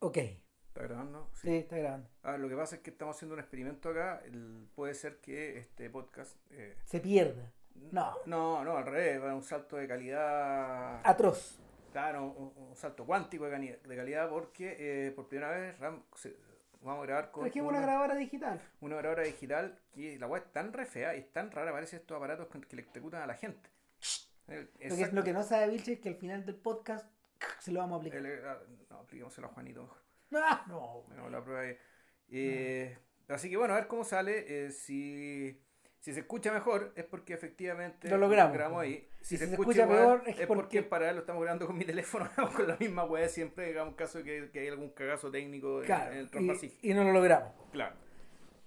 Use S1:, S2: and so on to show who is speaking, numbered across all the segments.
S1: Ok.
S2: ¿Está grabando?
S1: Sí, está grabando.
S2: Ah, lo que pasa es que estamos haciendo un experimento acá. el- puede ser que este podcast. eh,
S1: Se pierda. No.
S2: no, no, al revés. Va a un salto de calidad.
S1: Atroz.
S2: Claro, un, un salto cuántico de, calidad porque eh, por primera vez Ram- se- vamos a grabar con
S1: Trajimos una
S2: una,
S1: grabadora digital.
S2: una grabadora digital que la web es tan re fea y es tan rara. Parece estos aparatos que, que electrocutan a la gente. El-
S1: Lo que, lo que no sabe Vilche es que al final del podcast se lo vamos a aplicar.
S2: el- ah, no, apliquémoselo a Juanito mejor.
S1: Ah, no.
S2: Bueno, la prueba ahí. Eh, Así que bueno, a ver cómo sale. eh, si, si se escucha mejor es porque efectivamente
S1: Lo logramos.
S2: ahí. Si,
S1: Y
S2: se,
S1: si se
S2: escucha,
S1: peor, es
S2: es
S1: porque-
S2: porque en paralelo lo estamos grabando con mi teléfono con la misma web siempre. Digamos, caso de que, que hay algún cagazo técnico en-
S1: Claro.
S2: en el.
S1: Y, y no lo logramos.
S2: Claro.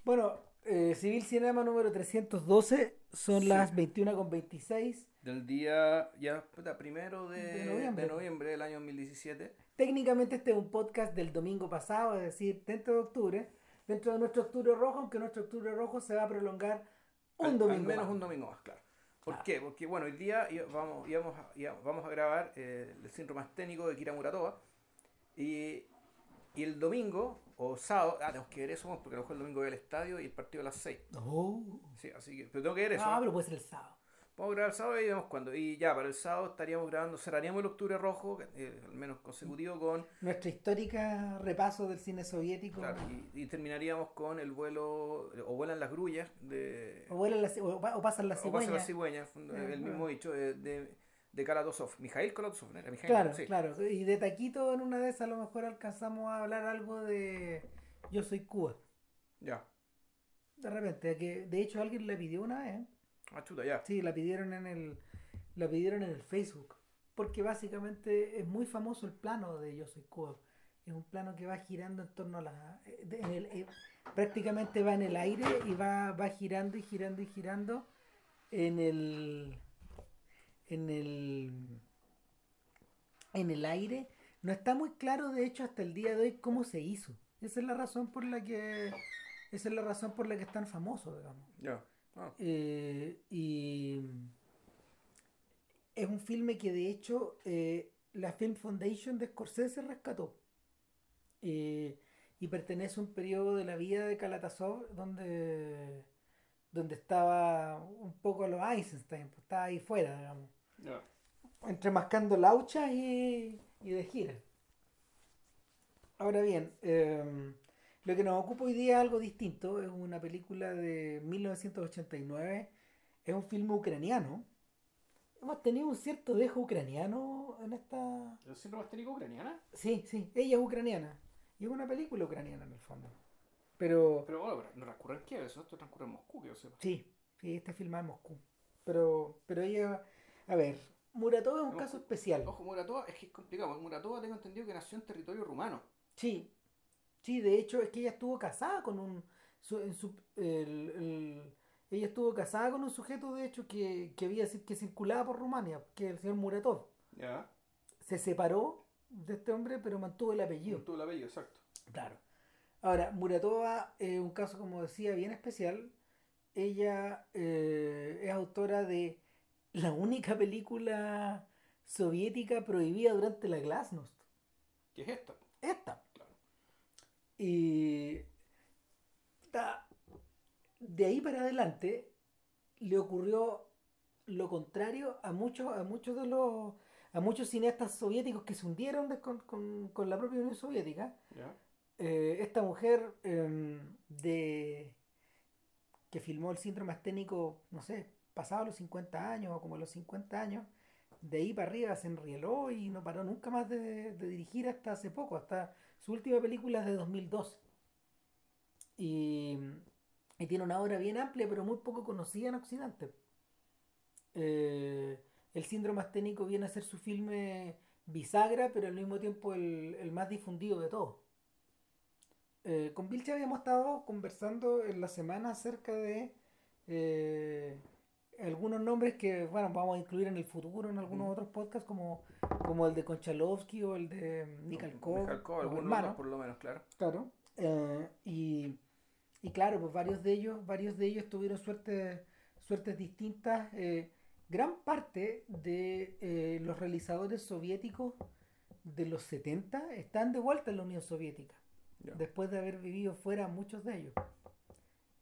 S1: Bueno, eh, Civil Cinema número 312 son
S2: Sí.
S1: las 21 con 26.
S2: Del día ya primero de,
S1: De
S2: de
S1: noviembre.
S2: noviembre. del año 2017.
S1: Técnicamente este es un podcast del domingo pasado, es decir, dentro de octubre, dentro de nuestro octubre rojo, aunque nuestro octubre rojo se va a prolongar un
S2: Al-
S1: domingo.
S2: Al menos
S1: más.
S2: un domingo más, claro. ¿Por
S1: Claro.
S2: qué? Porque bueno, hoy día vamos, íbamos, a, íbamos- vamos a grabar eh, el síndrome asténico de Kira Muratova. Y, y el domingo, o sábado, ah, tenemos que ver eso porque a lo mejor el domingo voy al estadio y el partido a las 6.
S1: Oh.
S2: Sí, así que, pero tengo que ver eso.
S1: Ah, pero puede ser el sábado.
S2: Vamos a grabar el sábado y vemos cuándo. Y ya, para el sábado estaríamos grabando, cerraríamos el octubre rojo, eh, al menos consecutivo, con.
S1: Nuestra histórica repaso del cine soviético.
S2: claro, y, y terminaríamos con el vuelo, o vuelan las grullas de.
S1: O, vuelan las- o o pasan las
S2: O pasa la
S1: cigüeñas.
S2: cigüeña,
S1: Eh,
S2: el
S1: eh.
S2: mismo dicho de, de, de Kalatozov. Mijail Kalatozov, ¿no era Mijail?
S1: Claro,
S2: Sí.
S1: claro. Y de taquito en una de esas a lo mejor alcanzamos a hablar algo de Yo soy Cuba.
S2: Ya.
S1: De repente, que de hecho alguien la pidió una vez.
S2: Ah, chuta, ya.
S1: Sí, la pidieron en el la pidieron en el Facebook, porque básicamente es muy famoso el plano de Yo soy Cuba. Es un plano que va girando en torno a la eh, de- en el- eh, prácticamente va en el aire y va va girando y girando y girando en el en el en el aire. No está muy claro de hecho hasta el día de hoy cómo se hizo. Esa es la razón por la que esa es la razón por la que es tan famoso, digamos.
S2: Ya. Ah,
S1: Eh, y es un filme que de hecho eh, la Film Foundation de Scorsese rescató. Eh, y pertenece a un periodo de la vida de Kalatazov donde, donde estaba un poco a los Eisenstein, pues, estaba ahí fuera, digamos. Entre mascando lauchas y, y de gira. Ahora bien, eh, lo que nos ocupa hoy día es algo distinto. Es una película de 1989. Es un filme ucraniano. Hemos tenido un cierto dejo ucraniano en esta...
S2: ¿El síndrome asténico ucraniana?
S1: Sí, sí, ella es ucraniana. Y es una película ucraniana en el fondo. Pero...
S2: Pero bueno, pero no transcurre en Kiev, eso esto transcurre en Moscú, que yo sepa.
S1: Sí, sí, este filma en Moscú. Pero, pero ella... A ver, Muratov es un caso especial.
S2: Ojo, Muratova, es que es complicado. Muratova tengo entendido que nació en territorio rumano.
S1: Sí, sí, de hecho es que ella estuvo casada con un... su- en su- el- el- ella estuvo casada con un sujeto, de hecho, que, que había que circulaba por Rumania, que es el señor Muratov.
S2: Ya.
S1: Se separó de este hombre, pero mantuvo el apellido.
S2: Tuvo el apellido, exacto.
S1: Claro. Ahora, Muratova es un caso, como decía, bien especial. Ella eh, es autora de la única película soviética prohibida durante la Glasnost.
S2: ¿Qué es esta?
S1: Esta. Y ta- de ahí para adelante le ocurrió lo contrario a muchos, a muchos de los a muchos cineastas soviéticos que se hundieron de- con, con- con la propia Unión Soviética. Eh, esta mujer em, de que filmó el síndrome asténico, no sé, pasaba los 50 años o como los 50 años, de ahí para arriba se enrieló y no paró nunca más de, de dirigir hasta hace poco, hasta su última película es de 2012. Y, y tiene una obra bien amplia, pero muy poco conocida en Occidente. Eh, el síndrome asténico viene a ser su filme bisagra, pero al mismo tiempo el, el más difundido de todos. Eh, con Vilche habíamos estado conversando en la semana acerca de eh, algunos nombres que, bueno, vamos a incluir en el futuro en algunos otros podcasts, como, como el de Konchalovsky o el de Mikhalkov, los
S2: algunos por lo menos, claro.
S1: Claro. Eh, y, y claro, pues varios de ellos, varios de ellos tuvieron suerte, suertes distintas. eh, gran parte de eh, los realizadores soviéticos de los 70 están de vuelta en la Unión Soviética, después de haber vivido fuera muchos de ellos.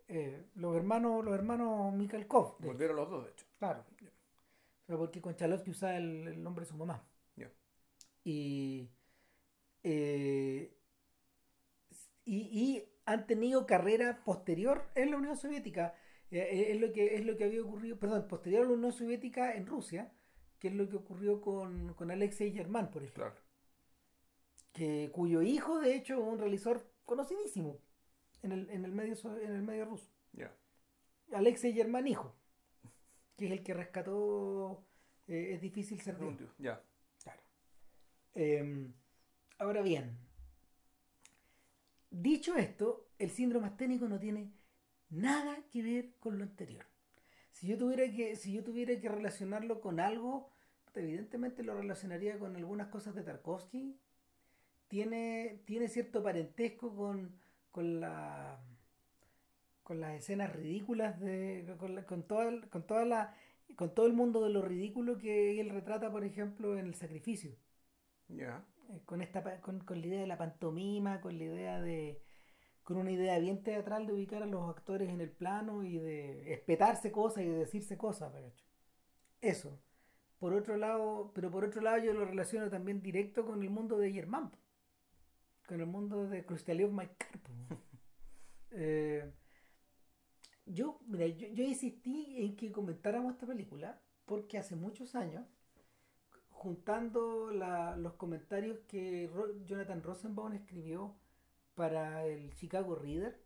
S1: Eh, los hermanos, los hermanos Mikhalkov, hecho,
S2: Volvieron los dos, de hecho.
S1: claro. O sea, porque Konchalovsky usaba el, el nombre de su mamá. Y, eh, y, y han tenido carrera posterior en la Unión Soviética. Eh, es, lo que, es lo que había ocurrido, perdón, posterior a la Unión Soviética en Rusia, que es lo que ocurrió con, con Alexei Germán, por ejemplo.
S2: Claro.
S1: Que, cuyo hijo, de hecho, es un realizador conocidísimo en el, en el, medio, en el medio ruso.
S2: Ya.
S1: Alexei Germán, hijo, que es el que rescató eh, Es difícil ser Dios.
S2: Ya.
S1: Claro. Eh, ahora bien, dicho esto, el síndrome asténico no tiene nada que ver con lo anterior. Si yo tuviera que, si yo tuviera que relacionarlo con algo, evidentemente lo relacionaría con algunas cosas de Tarkovsky. Tiene, tiene cierto parentesco con, con la con las escenas ridículas de con, la- con toda el- con toda la con todo el mundo de lo ridículo que él retrata por ejemplo en el sacrificio
S2: Ya.
S1: eh, con esta con, con la idea de la pantomima con la idea de con una idea bien teatral de ubicar a los actores en el plano y de espetarse cosas y de decirse cosas de hecho. eso por otro lado pero por otro lado yo lo relaciono también directo con el mundo de Germán. Con el mundo de Krustaliov Maikar po. Eh, yo, mira, yo, yo insistí en que comentáramos esta película porque hace muchos años, juntando la- los comentarios que Ro- Jonathan Rosenbaum escribió para el Chicago Reader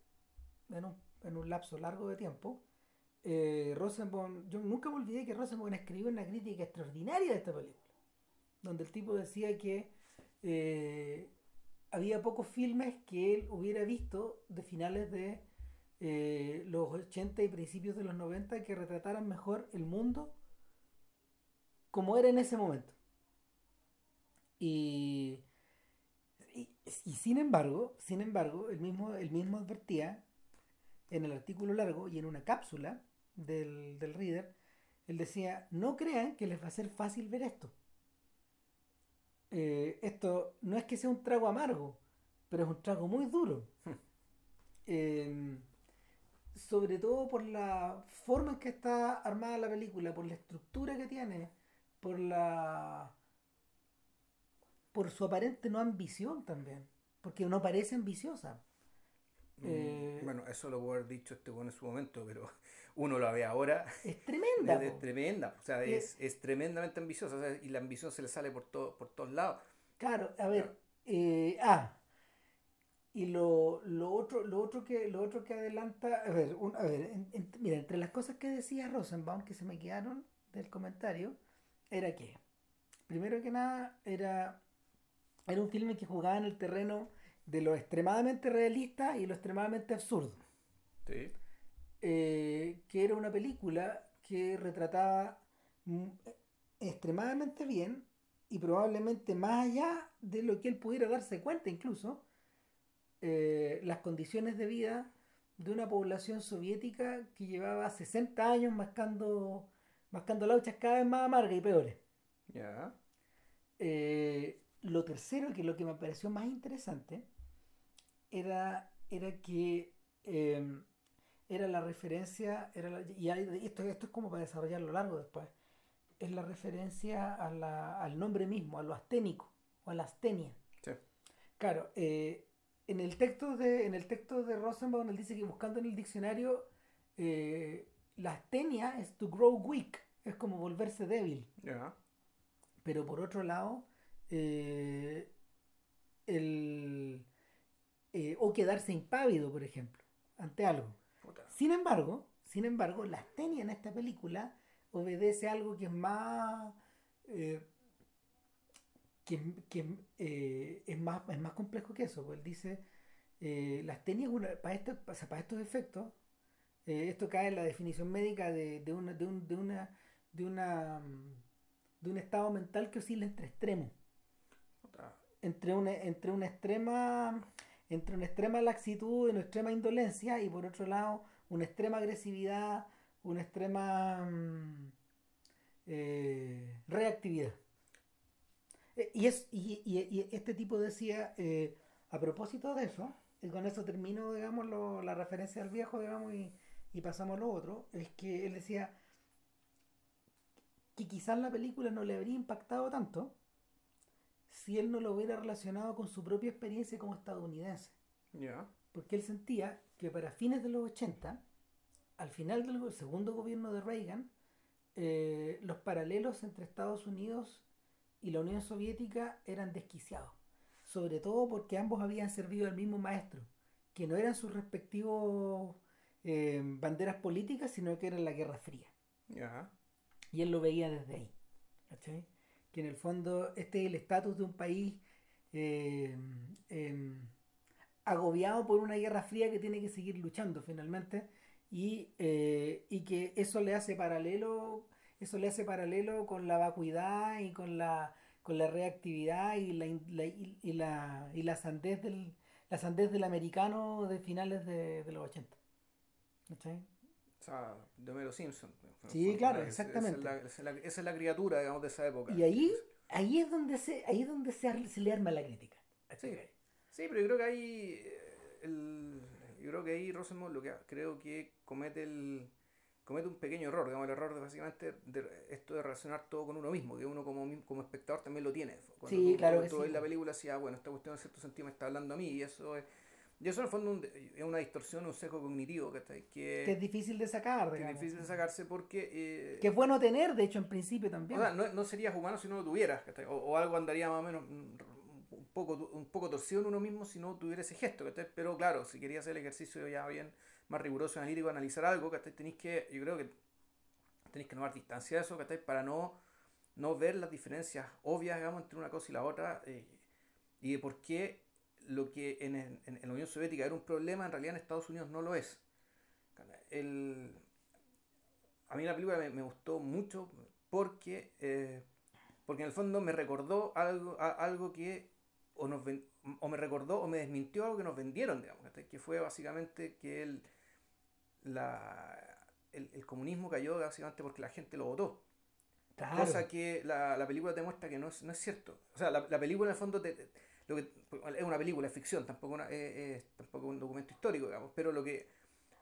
S1: en un, en un lapso largo de tiempo, eh, Rosenbaum, yo nunca me olvidé que Rosenbaum escribió una crítica extraordinaria de esta película, donde el tipo decía que eh, había pocos filmes que él hubiera visto de finales de eh, los 80 y principios de los 90 que retrataran mejor el mundo como era en ese momento. Y, y, y sin embargo, sin embargo, el mismo, el mismo advertía en el artículo largo y en una cápsula del, del reader, él decía, no crean que les va a ser fácil ver esto. Eh, esto no es que sea un trago amargo, pero es un trago muy duro. Eh, sobre todo por la forma en que está armada la película, por la estructura que tiene, por la por su aparente no ambición también, porque no parece ambiciosa.
S2: Mm,
S1: Eh,
S2: Bueno, eso lo puedo haber dicho este bueno en su momento, pero uno lo ve ahora.
S1: Es tremenda.
S2: Es,
S1: po.
S2: tremenda. O sea, es, es tremendamente ambiciosa. o sea, y la ambición se le sale por, todo, por todos lados.
S1: Claro, a ver, eh, ah, y lo, lo otro, lo otro que, lo otro que adelanta, a ver, un- a ver, en- en- mira, entre las cosas que decía Rosenbaum que se me quedaron del comentario, era que, primero que nada, era, era un filme que jugaba en el terreno de lo extremadamente realista y lo extremadamente absurdo.
S2: Sí.
S1: eh, que era una película que retrataba mm, extremadamente bien y probablemente más allá de lo que él pudiera darse cuenta incluso eh, las condiciones de vida de una población soviética que llevaba 60 años mascando mascando lauchas cada vez más amargas y peores.
S2: Ya.
S1: Eh, lo tercero, que lo que me pareció más interesante, era, era que eh, era la referencia, era la- y hay- esto, esto es como para desarrollarlo largo después, es la referencia a la- al nombre mismo, a lo asténico, o a la astenia.
S2: Sí.
S1: Claro, eh, en el texto de, en el texto de Rosenbaum él dice que buscando en el diccionario, eh, la astenia es to grow weak, es como volverse débil. Pero por otro lado, eh, el, eh, o quedarse impávido, por ejemplo, ante algo. Sin embargo, sin embargo, la astenia en esta película obedece a algo que es más eh, que, que, eh, es más es más complejo que eso. Pues él dice la astenia es una, para, sea, para estos efectos, esto cae en la definición médica de, de una, de, un- de una de una mm, de un estado mental que oscila entre extremos entre una, entre una extrema entre una extrema laxitud y una extrema indolencia y por otro lado una extrema agresividad una extrema mm, eh, reactividad. Eh, y, es, y este tipo decía, eh, a propósito de eso, y con eso termino, digamos, lo- la referencia al viejo, digamos, y, y pasamos a lo otro, es que él decía que quizás la película no le habría impactado tanto si él no lo hubiera relacionado con su propia experiencia como estadounidense.
S2: Ya.
S1: Porque él sentía que para fines de los 80, al final del segundo gobierno de Reagan, eh, los paralelos entre Estados Unidos y la Unión Soviética eran desquiciados. Sobre todo porque ambos habían servido al mismo maestro, que no eran sus respectivos eh, banderas políticas, sino que era la Guerra Fría.
S2: Ya.
S1: Y él lo veía desde ahí. ¿cachai? Que en el fondo este es el estatus de un país eh, em, agobiado por una guerra fría que tiene que seguir luchando finalmente y, eh, y que eso le hace paralelo eso le hace paralelo con la vacuidad y con la con la reactividad y la, y, la y la sandez del la sandez del americano de finales de, los 80 ¿cachai?
S2: Sea, de Homero Simpson.
S1: Sí, claro, exactamente.
S2: Esa es, la, esa es criatura, digamos, de esa época.
S1: Y ahí, ahí es donde se, ahí es donde se, se le arma la crítica.
S2: Sí, sí, pero yo creo que ahí eh, el, yo creo que ahí Rosenbaum lo que creo que comete el comete un pequeño error, digamos, el error de básicamente de esto de relacionar todo con uno mismo, que uno como, como espectador también lo tiene. Cuando
S1: Sí,
S2: tú,
S1: claro
S2: tú-
S1: que
S2: tú
S1: sí.
S2: ves la película así, ah, bueno, esta cuestión en cierto sentido me está hablando a mí y eso es y eso en el fondo un- es una distorsión, un seco cognitivo que,
S1: Que es difícil de sacar,
S2: que es
S1: digamos.
S2: difícil de sacarse porque eh,
S1: Que es bueno tener, de hecho, en principio también.
S2: o sea, no, no serías humano si no lo tuvieras, ¿cachai? o, o algo andaría más o menos mm, un poco, un poco torcido en uno mismo si no tuviera ese gesto, ¿cachai? Pero claro, si querías hacer el ejercicio ya bien más riguroso, analítico, analizar algo, ¿cachai? Tenéis que, yo creo que tenéis que tomar distancia de eso, ¿cachai? Para no, no ver las diferencias obvias, digamos, entre una cosa y la otra, eh, y de por qué lo que en, en- en la Unión Soviética era un problema, en realidad en Estados Unidos no lo es. El, a mí la película me, me gustó mucho porque, eh, porque en el fondo me recordó algo, a- algo que o, nos o me recordó o me desmintió algo que nos vendieron, digamos, que fue básicamente que el, la, el, el comunismo cayó básicamente porque la gente lo votó.
S1: Claro.
S2: Cosa que la, la película te muestra que no es, no es cierto. O sea, la, la película en el fondo te- lo que, es una película, es ficción, tampoco, una, es, es tampoco un documento histórico, digamos, pero lo que,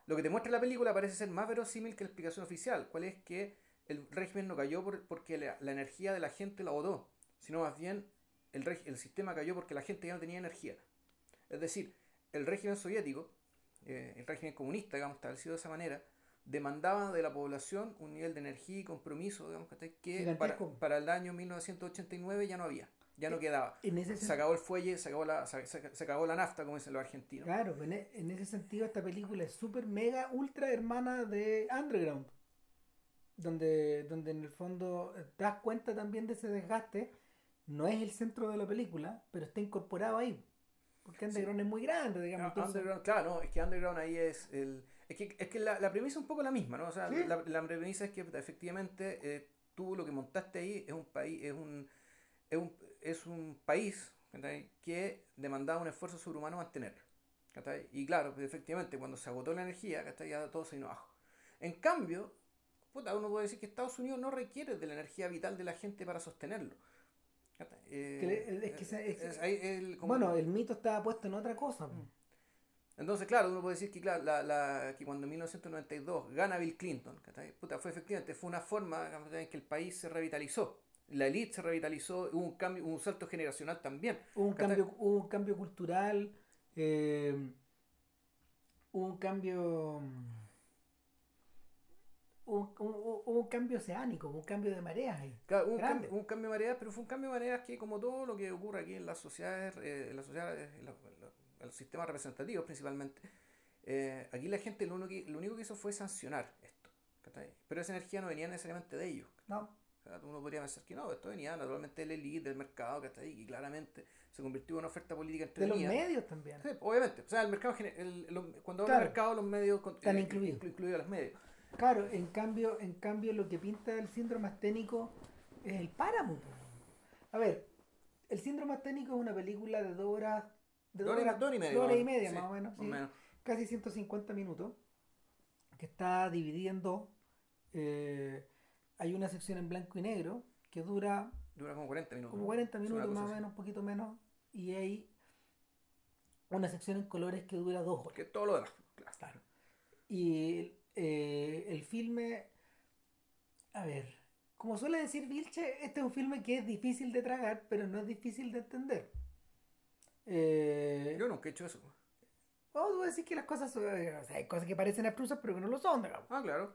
S2: lo que te muestra la película parece ser más verosímil que la explicación oficial, cuál es que el régimen no cayó por- porque la, la energía de la gente la votó, sino más bien el, el sistema cayó porque la gente ya no tenía energía. Es decir, el régimen soviético, eh, el régimen comunista, digamos, establecido de esa manera, demandaba de la población un nivel de energía y compromiso, digamos, que para, para el año 1989 ya no había, ya no
S1: Eh,
S2: quedaba.
S1: En ese
S2: Se acabó el fuelle, se acabó la, se, acabó la nafta, como dicen los argentinos.
S1: Claro, en, e- en ese sentido esta película es súper mega ultra hermana de Underground. Donde, donde en el fondo eh, te das cuenta también de ese desgaste. No es el centro de la película, pero está incorporado ahí. Porque Underground es muy grande, digamos. Entonces-
S2: Underground, claro, no, es que Underground ahí es el. Es que, es que la, la premisa es un poco la misma, ¿no? O sea,
S1: Sí.
S2: la, la premisa es que efectivamente eh, tú lo que montaste ahí es un país, es un, es un, es un país que demandaba un esfuerzo sobrehumano mantener. Y claro, pues, efectivamente, cuando se agotó la energía, ¿cachai? ya todo se vino abajo. En cambio, puta, uno puede decir que Estados Unidos no requiere de la energía vital de la gente para sostenerlo. Eh, como-
S1: Bueno, el mito estaba puesto en otra cosa. po.
S2: entonces, claro, uno puede decir que, claro, la, la- que cuando en 1992 gana Bill Clinton. Puta, fue efectivamente, fue una forma en que el país se revitalizó. La elite se revitalizó, hubo un cambio, un salto generacional también.
S1: Hubo un cambio, hubo un cambio cultural, eh, hubo un cambio. Hubo- hubo un cambio oceánico, hubo un cambio de mareas ahí.
S2: Claro, hubo un, cambio, un cambio de mareas, pero fue un cambio de mareas que, como todo lo que ocurre aquí en las sociedades, eh, en las sociedades, en, los sistemas representativos principalmente, eh, aquí la gente lo único, que, lo único que hizo fue sancionar esto. Pero esa energía no venía necesariamente de ellos.
S1: No,
S2: uno podría pensar que no, esto venía naturalmente del elite, del mercado, que está ahí, y claramente se convirtió en una oferta política
S1: de los medios también.
S2: Sí, obviamente. O sea, el mercado, el- los- cuando
S1: Claro.
S2: de mercado, los medios
S1: Están
S2: eh,
S1: incluidos.
S2: inclu- incluidos los medios.
S1: Claro, en cambio, en cambio lo que pinta el síndrome asténico es el páramo. A ver, el síndrome asténico es una película de dos horas, de
S2: Dos horas y- media,
S1: dos horas y
S2: más o
S1: media más o menos, sí.
S2: menos.
S1: casi 150 minutos, que está dividida en dos. Eh, hay una sección en blanco y negro que dura
S2: Dura como 40 minutos.
S1: como 40
S2: Es una
S1: minutos más o menos, un poquito menos, y hay una sección en colores que dura dos horas.
S2: Porque todo lo demás. Claro.
S1: Claro. Y eh, el filme, a ver, como suele decir Vilche, este es un filme que es difícil de tragar, pero no es difícil de entender. Eh,
S2: Yo nunca he hecho eso.
S1: vamos a decir que las cosas son, o sea, hay cosas que parecen abstrusas, pero que no lo son, digamos.
S2: Ah, claro.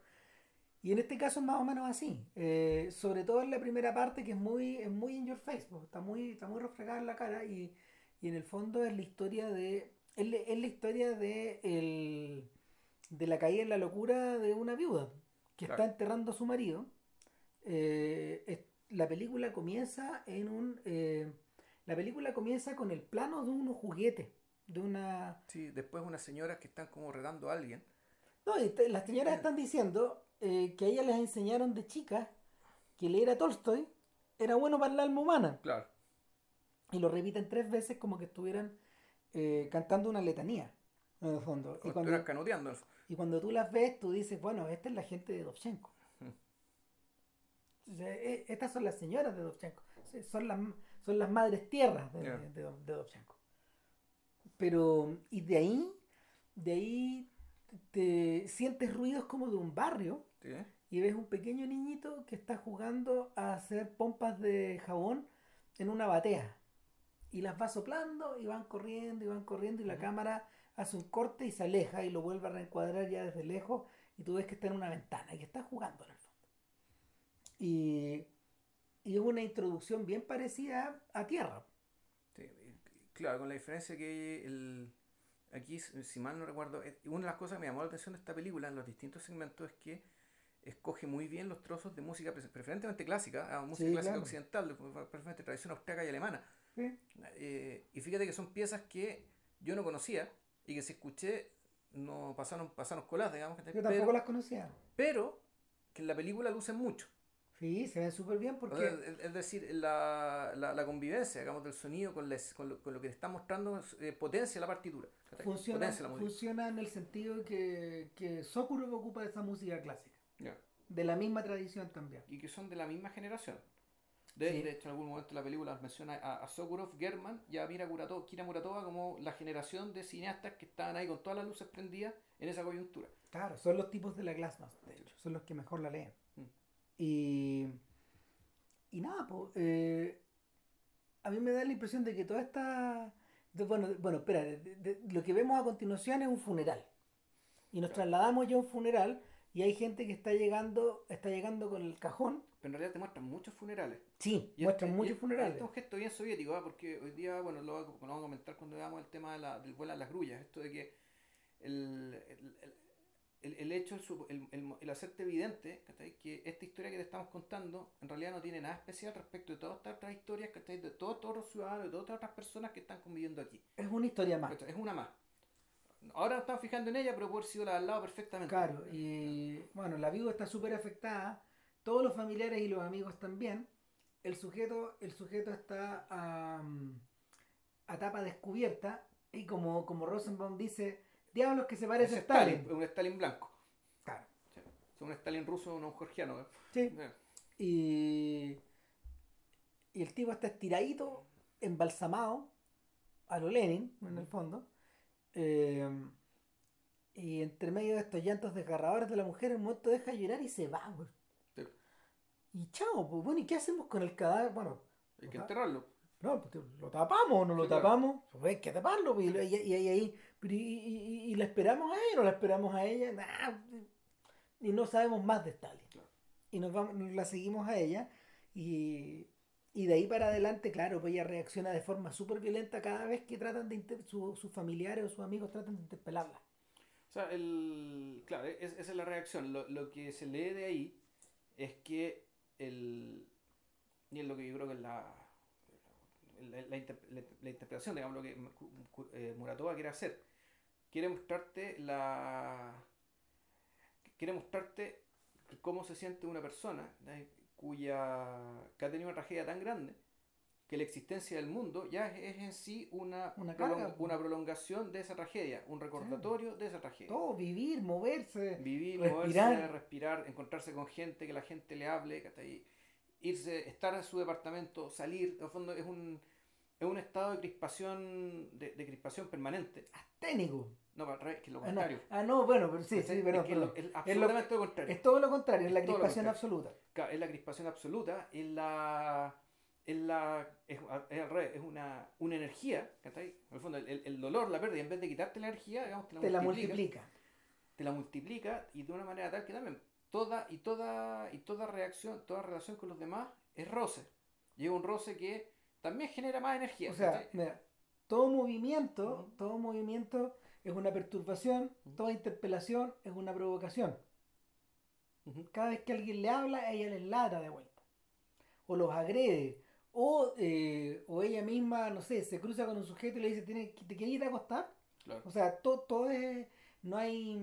S1: Y en este caso es más o menos así. Eh, sobre todo en la primera parte que es muy, es muy in your face, está muy, está muy reflejada en la cara y, y en el fondo es la historia de. Es la, es la historia de el, de la caída en la locura de una viuda que
S2: Claro.
S1: está enterrando a su marido. Eh, es- la película comienza en un. eh, la película comienza con el plano de unos juguetes. De una.
S2: Sí, después unas señoras que están como retando a alguien.
S1: No, y te- las señoras están diciendo eh, que a ellas les enseñaron de chicas que leer a Tolstoy era bueno para el alma humana.
S2: Claro.
S1: Y lo repiten tres veces como que estuvieran eh, cantando una letanía, en el fondo. Y cuando,
S2: canoteando.
S1: y cuando tú las ves, tú dices, bueno, esta es la gente de Dovchenko.
S2: Mm.
S1: O sea, e- estas son las señoras de Dovchenko. Son las, son las madres tierras de, Dov- de Dovchenko. Pero, y de ahí, de ahí te sientes ruidos como de un barrio
S2: ¿Sí?
S1: y ves un pequeño niñito que está jugando a hacer pompas de jabón en una batea. Y las va soplando y van corriendo y van corriendo y la cámara hace un corte y se aleja y lo vuelve a reencuadrar ya desde lejos y tú ves que está en una ventana y que está jugando en el fondo. Y, y es una introducción bien parecida a Tierra.
S2: Sí, Claro, con la diferencia que el, aquí, si mal no recuerdo, una de las cosas que me llamó la atención de esta película en los distintos segmentos es que escoge muy bien los trozos de música pre- preferentemente clásica, ah, música
S1: Sí,
S2: clásica
S1: claro.
S2: occidental, de- preferentemente tradición austríaca y alemana.
S1: ¿sí?
S2: Eh, y fíjate que son piezas que yo no conocía y que si escuché no pasaron, pasaron colas, digamos.
S1: Yo tampoco
S2: pero,
S1: las conocía.
S2: pero que en la película lucen mucho.
S1: Sí, se ven súper bien porque...
S2: es, es decir, la, la, la convivencia, digamos, del sonido con, les- con, lo, con lo que le está mostrando eh, potencia la partitura.
S1: Funciona,
S2: Potencia la
S1: funciona en el sentido que, que Sokurov ocupa esa música clásica, De la misma tradición también.
S2: Y que son de la misma generación. De,
S1: Sí.
S2: de hecho, en algún momento la película menciona a, a Sokurov, German y a Mira Kuratova, Kira Muratova como la generación de cineastas que estaban ahí con todas las luces prendidas en esa coyuntura.
S1: Claro, son los tipos de la Glasnost, de hecho, son los que mejor la leen.
S2: Mm.
S1: Y, y nada, pues, a mí me da la impresión de que toda esta... de- bueno, de- bueno, espera, lo que vemos a continuación es un funeral. Y nos
S2: Claro.
S1: trasladamos ya a un funeral y hay gente que está llegando, está llegando con el cajón.
S2: Pero en realidad te muestran muchos funerales.
S1: Sí,
S2: Y
S1: muestran
S2: este-
S1: muchos
S2: y
S1: funerales.
S2: Este es un gesto bien soviético, ¿ah? porque hoy día, bueno, lo, lo vamos a comentar cuando veamos el tema de la, del vuelo a las grullas, esto de que el, el, el- el- el hecho, el, el, el- el hacerte evidente, ¿cachai? que esta historia que te estamos contando en realidad no tiene nada especial respecto de todas estas otras historias, ¿cachai? de todos, todos los ciudadanos, de todas otras personas que están conviviendo aquí.
S1: Es una historia más.
S2: Es una más. Ahora nos estamos fijando en ella, pero puede haber sido la al lado perfectamente.
S1: Claro, y bueno, la viuda está súper afectada, todos los familiares y los amigos también. El sujeto, el sujeto está a, a tapa descubierta y como, como Rosenbaum dice, diablos que se parece a
S2: Es
S1: Stalin.
S2: Es un Stalin blanco.
S1: Claro.
S2: ¿sí? Es un Stalin ruso, no un georgiano. ¿eh?
S1: Sí.
S2: Eh.
S1: Y, y el tipo está estiradito, embalsamado, a lo Lenin, en el fondo. Eh, y entre medio de estos llantos desgarradores de la mujer, un momento deja llorar y se va, güey.
S2: Sí.
S1: Y chao, pues bueno, ¿y qué hacemos con el cadáver? Bueno,
S2: Hay que enterrarlo.
S1: no, pues, ¿lo tapamos o no lo
S2: claro.
S1: tapamos? Pues hay que taparlo, pues, y, y, y- y y, y- y la esperamos a ella, no la esperamos a ella, Nah, y no sabemos más de Stalin.
S2: Claro.
S1: Y nos vamos, la seguimos a ella, y, y de ahí para adelante, claro, pues ella reacciona de forma súper violenta cada vez que tratan de, su- sus familiares o sus amigos tratan de interpelarla.
S2: O sea, el, claro, es- esa es la reacción. Lo, lo que se lee de ahí es que el, y es lo que yo creo que es la, la, la inter- la- interpretación, digamos, lo que eh, Muratova quiere hacer. Quiere mostrarte la... Quiere mostrarte cómo se siente una persona. Cuya que ha tenido una tragedia tan grande que la existencia del mundo ya es, es en sí una,
S1: Una
S2: prolong- una prolongación de esa tragedia, un recordatorio de esa tragedia.
S1: Todo, vivir, moverse.
S2: Vivir,
S1: respirar.
S2: moverse, respirar, encontrarse con gente, que la gente le hable, ¿cachai? irse, estar en su departamento, salir, en el fondo es un, es un estado de crispación, de, de crispación permanente.
S1: Asténico.
S2: No, para revés, que es lo
S1: Ah, no.
S2: contrario.
S1: Ah, no, bueno, pero sí, sí, pero
S2: es, que es lo- es
S1: es,
S2: absolutamente lo contrario.
S1: es todo lo contrario, es la
S2: Es lo
S1: crispación
S2: contrario.
S1: absoluta.
S2: Claro, es la crispación absoluta, es la. Es la. Es, es al revés, es una, una energía, ¿cachai? En el fondo, el, el- dolor, la pérdida, en vez de quitarte la energía, digamos, te la,
S1: Te la
S2: multiplica,
S1: multiplica.
S2: Te la multiplica y de una manera tal que también toda y toda y toda reacción, toda relación con los demás es roce. Llega un roce que también genera más energía.
S1: O sea, mira, todo movimiento,
S2: Ujú.
S1: todo movimiento es una perturbación,
S2: Ujú.
S1: toda interpelación es una provocación. Cada vez que alguien le habla, ella les ladra de vuelta. O los agrede. O, eh, o ella misma, no sé, se cruza con un sujeto y le dice, ¿Tiene, ¿te quieres ir a acostar?
S2: Claro.
S1: O sea, todo, todo es... No hay,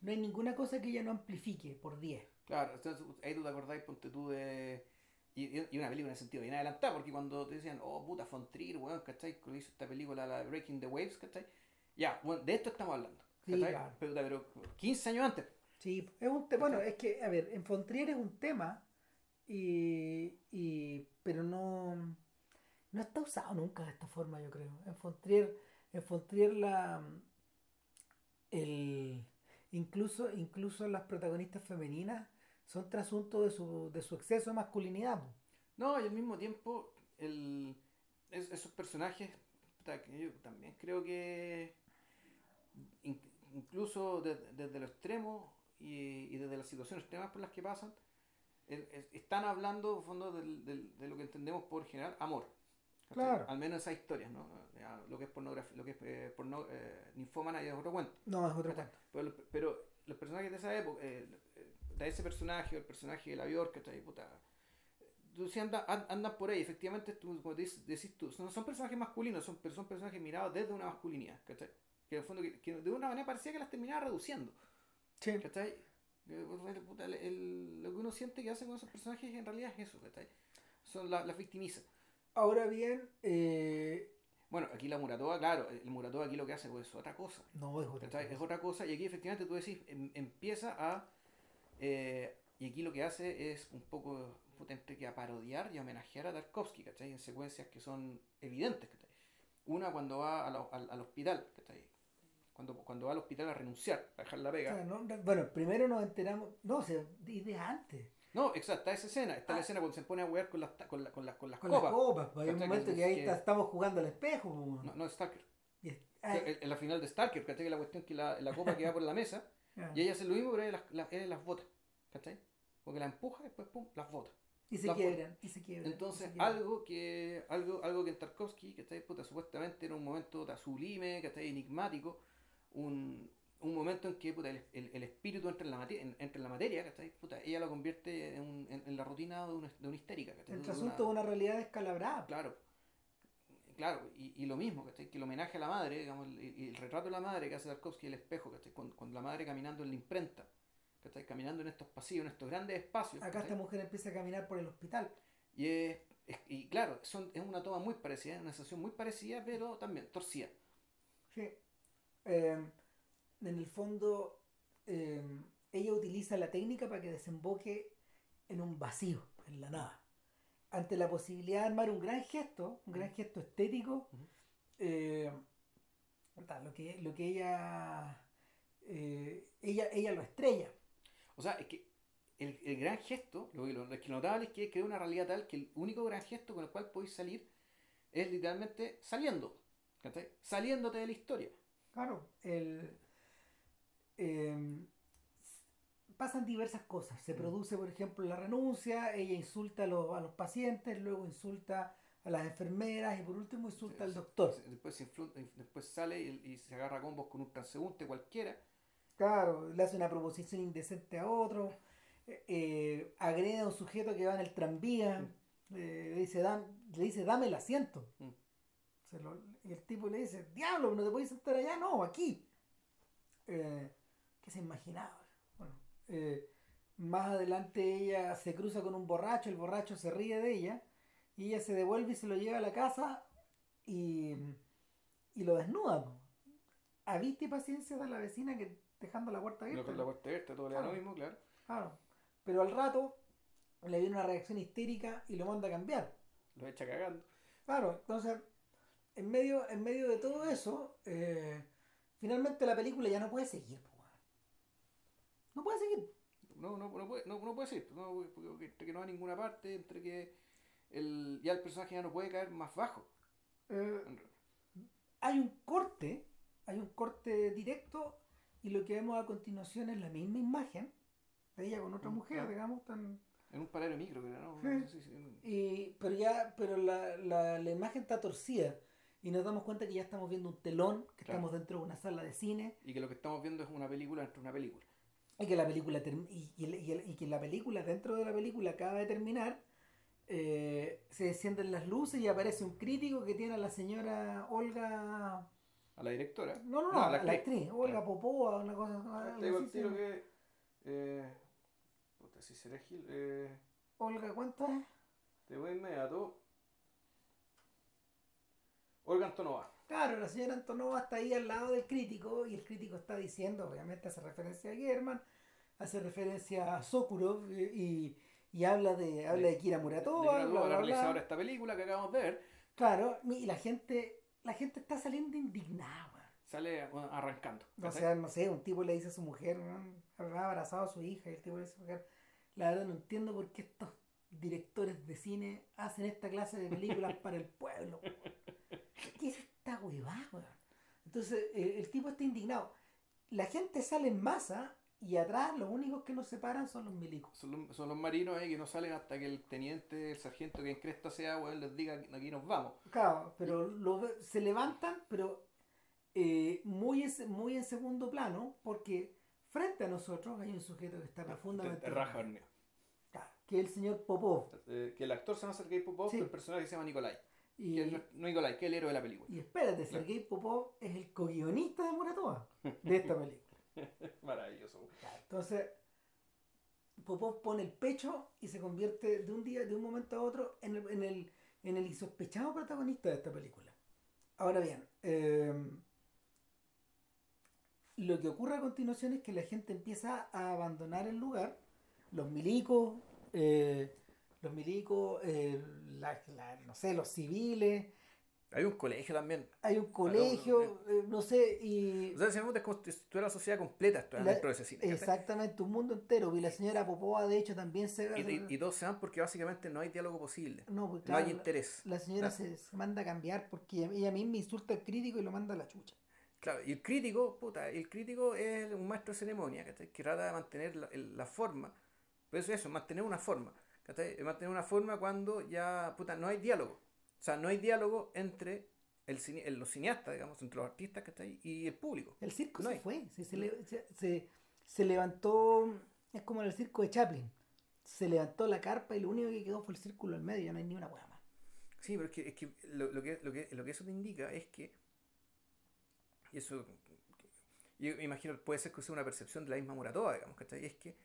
S1: no hay ninguna cosa que ella no amplifique por 10.
S2: Claro, entonces ahí tú te acordáis, ponte tú de. Y, una película en el sentido bien adelantada, porque cuando te decían, oh puta, Von Trier, weón, ¿cachai? Cuando hizo esta película, la Breaking the Waves, ¿cachai? Ya, bueno, de esto estamos hablando.
S1: Sí, claro.
S2: Pero, pero 15 años antes.
S1: Sí, es un tema. Bueno, es que, a ver, en Fontrier es un tema, y, y- pero no, no está usado nunca de esta forma, yo creo. En Fontrier, en Fontrier la, el, incluso, incluso las protagonistas femeninas son trasunto de su, de su exceso de masculinidad.
S2: No, y al mismo tiempo, el, es- esos personajes, que yo también creo que in- incluso de- desde lo extremo y, y desde las situaciones extremas por las que pasan, el- están hablando en fondo del- del- de lo que entendemos por general amor.
S1: Claro.
S2: Al menos esas historias, ¿no? Lo que es pornografía, lo que es eh, porno, eh, es otro cuento.
S1: No, es otro cuento.
S2: Pero, los- pero los personajes de esa época, eh, eh, de ese personaje, o el personaje de la Bjork, ¿cachai? Puta, tú sí andas, an- andas por ahí, efectivamente, tú, como te dices, decís tú, son, son personajes masculinos, son, son personajes mirados desde una masculinidad, ¿cachai? Que en el fondo, que, que de una manera parecía que las terminaba reduciendo,
S1: Sí.
S2: ¿cachai? Que, pues, el- el- lo que uno siente que hacen con esos personajes en realidad es eso, ¿cachai? Son la- las victimiza.
S1: Ahora bien, eh,
S2: Bueno, aquí la Muratova, claro, el Muratova aquí lo que hace pues, es otra cosa.
S1: no es otra
S2: ¿cachai? Es
S1: cosa.
S2: otra cosa y aquí efectivamente tú decís, em- empieza a... eh, y aquí lo que hace es un poco potente que a parodiar y a homenajear a Tarkovsky, ¿cachai? En secuencias que son evidentes, ¿cachai? Una cuando va a al, al hospital, ¿cachai? Cuando, cuando va al hospital a renunciar, a dejar la
S1: O
S2: pega.
S1: sea, no- bueno, primero nos enteramos, no, o sea, de, antes.
S2: No, exacto, está esa escena, está
S1: Ah.
S2: la escena cuando se pone a huear con las, con, la- con, las- con las
S1: Con
S2: copas.
S1: las copas, pues, hay un
S2: ¿Cachai?
S1: momento
S2: Que-
S1: que ahí
S2: que-
S1: está- estamos jugando al espejo. pues,
S2: No, no, Stalker. En, la final de Stalker, ¿cachai? La cuestión que la, la copa queda por la mesa
S1: ah.
S2: y ella hace lo mismo, pero ella las, las, las bota, ¿cachai? Porque la empuja y después, pum, las bota.
S1: y se quiebran, y se quiebran.
S2: Entonces,
S1: se quiebran.
S2: algo que algo algo que en Tarkovsky, que está puta, supuestamente era un momento sublime, que está enigmático, un, un momento en que puta, el, el- el espíritu entra en la, materia, en, entra en la materia, ¿cachai? Puta, ella lo convierte en, un- en- en la rutina de una, de una histérica. ¿cachai?
S1: El trasunto de una realidad descalabrada.
S2: Claro, claro, y, y lo mismo, ¿cachai? Que el homenaje a la madre, digamos, el, retrato de la madre que hace Tarkovsky, el espejo, ¿cachai? Con, con la madre caminando en la imprenta, ¿cachai? Caminando en estos pasillos, en estos grandes espacios.
S1: Acá esta mujer empieza a caminar por el hospital.
S2: Y, es, es- y claro, son, es una toma muy parecida, una sensación muy parecida, pero también torcida.
S1: Sí. Eh, en el fondo, eh, ella utiliza la técnica para que desemboque en un vacío, en la nada. Ante la posibilidad de armar un gran gesto, un gran gesto estético,
S2: Ujú.
S1: eh, lo, que, lo que ella, eh, ella, ella lo estrella.
S2: O sea, es que el, el gran gesto, lo, lo, lo que notable es que crea una realidad tal que el único gran gesto con el cual podéis salir es literalmente saliendo, ¿cachai? Saliéndote de la historia.
S1: Claro, el, eh, pasan diversas cosas. Se
S2: Mm.
S1: produce, por ejemplo, la renuncia, ella insulta a los, a los pacientes, luego insulta a las enfermeras y por último insulta al doctor.
S2: Después, se influ- después sale y, y se agarra combos con un transeúnte cualquiera.
S1: Claro, le hace una proposición indecente a otro, eh, eh, agrede a un sujeto que va en el tranvía, eh, le, dice, "Dam- le dice, dame el asiento.
S2: Mm.
S1: Se lo- y el tipo le dice, diablo, no te puedes sentar allá, no, aquí. Eh, ¿Qué se imaginaba? Bueno, eh, más adelante ella se cruza con un borracho, el borracho se ríe de ella, y ella se devuelve y se lo lleva a la casa y, y lo desnuda. po. A vista y paciencia de la vecina que dejando la puerta abierta.
S2: con la puerta abierta, todo le da lo
S1: Claro.
S2: mismo, claro.
S1: Claro. Pero al rato, le viene una reacción histérica y lo manda a cambiar.
S2: Lo echa cagando.
S1: Claro, entonces, en medio, en medio de todo eso, eh, finalmente la película ya no puede seguir. po. No puede seguir.
S2: No, no, no puede, no, no puede ser. No, porque entre que no va a ninguna parte, entre que el, ya el personaje ya no puede caer más bajo.
S1: Eh, hay un corte, hay un corte directo y lo que vemos a continuación es la misma imagen de ella con otra
S2: Mm,
S1: mujer,
S2: claro.
S1: digamos, tan,
S2: En un paralelo micro, creo, ¿no?
S1: Sí. Y, pero ya, pero la, la, la imagen está torcida y nos damos cuenta que ya estamos viendo un telón, que
S2: Claro.
S1: estamos dentro de una sala de cine
S2: Y que lo que estamos viendo es una película dentro de una película.
S1: y que la película y, y y y que la película dentro de la película acaba de terminar eh, se encienden las luces y aparece un crítico que tiene a la señora Olga
S2: A la directora.
S1: no no no,
S2: a
S1: la, actriz Olga Popova una cosa algo
S2: Te digo
S1: así
S2: tiro que. Eh, puta, si será Gil. Eh,
S1: Olga ¿cuánto es?
S2: te voy inmediato. Olga Antonova.
S1: Claro, la señora Antonova está ahí al lado del crítico y el crítico está diciendo, obviamente hace referencia a German, hace referencia a Sokurov y, y- y habla de habla de Kira
S2: De
S1: Muratova, bla,
S2: la realizadora de esta película que acabamos de ver.
S1: Claro, y la gente la gente está saliendo indignada.
S2: Sale bueno, arrancando.
S1: O sea, no sé, un tipo le dice a su mujer, weón, habrá abrazado a su hija y el tipo le dice a su mujer, la verdad no entiendo por qué estos directores de cine hacen esta clase de películas para el pueblo. ¿Qué es esta huevada, weón? Entonces, eh, el tipo está indignado. La gente sale en masa y atrás los únicos que nos separan son los milicos.
S2: Son los, son los marinos ahí que no salen hasta que el teniente, el sargento que en cresta sea, weón, les diga aquí nos vamos.
S1: Claro, pero lo se levantan, pero eh, muy, en, muy en segundo plano, porque frente a nosotros hay un sujeto que está profundamente...
S2: Raja.
S1: Claro, que es el señor Popov.
S2: Eh, que el actor se llama Sergei Popov,
S1: Sí.
S2: el personaje se llama Nikolai.
S1: Y,
S2: Que es, que es el héroe de la película.
S1: y espérate,
S2: Claro.
S1: Sergei Popov es el co-guionista de Muratova, de esta película.
S2: Maravilloso.
S1: Entonces, Popov pone el pecho y se convierte de un día, de un momento a otro, en el, en el, en el insospechado protagonista de esta película. Ahora bien, eh, lo que ocurre a continuación es que la gente empieza a abandonar el lugar, los milicos, eh, los milicos, eh, la- la- no sé, los civiles,
S2: Hay un colegio también.
S1: hay un colegio, eh, no sé, y
S2: O sea, me es como si estuviera la sociedad completa
S1: La-
S2: dentro de ese cine.
S1: exactamente un mundo entero. Y la señora Popova, de hecho, también se
S2: Y, y- y todos se van porque básicamente no hay diálogo posible.
S1: No, pues,
S2: No
S1: claro,
S2: hay
S1: la-
S2: interés.
S1: La señora se, se manda a cambiar porque ella, misma insulta al crítico y lo manda a la chucha.
S2: Claro, y el crítico, puta, el crítico es un maestro de ceremonia. Que trata de mantener la, el- la forma. Pero eso es eso, mantener una forma. ¿Cachai? Mantener una forma cuando ya, puta, no hay diálogo. O sea, no hay diálogo entre el, cine- los cineastas, digamos, entre los artistas, ¿cachai? Y el público.
S1: El circo
S2: No
S1: se
S2: hay.
S1: fue, se, se, le- se- se- se levantó, es como en el circo de Chaplin. Se levantó la carpa y lo único que quedó fue el círculo en medio, ya no hay ni una hueá más.
S2: Sí, pero es que, es que, lo, lo que, lo, que, lo que eso te indica es que, y eso, yo me imagino puede ser que sea una percepción de la misma Muratova, digamos, ¿cachai? Es que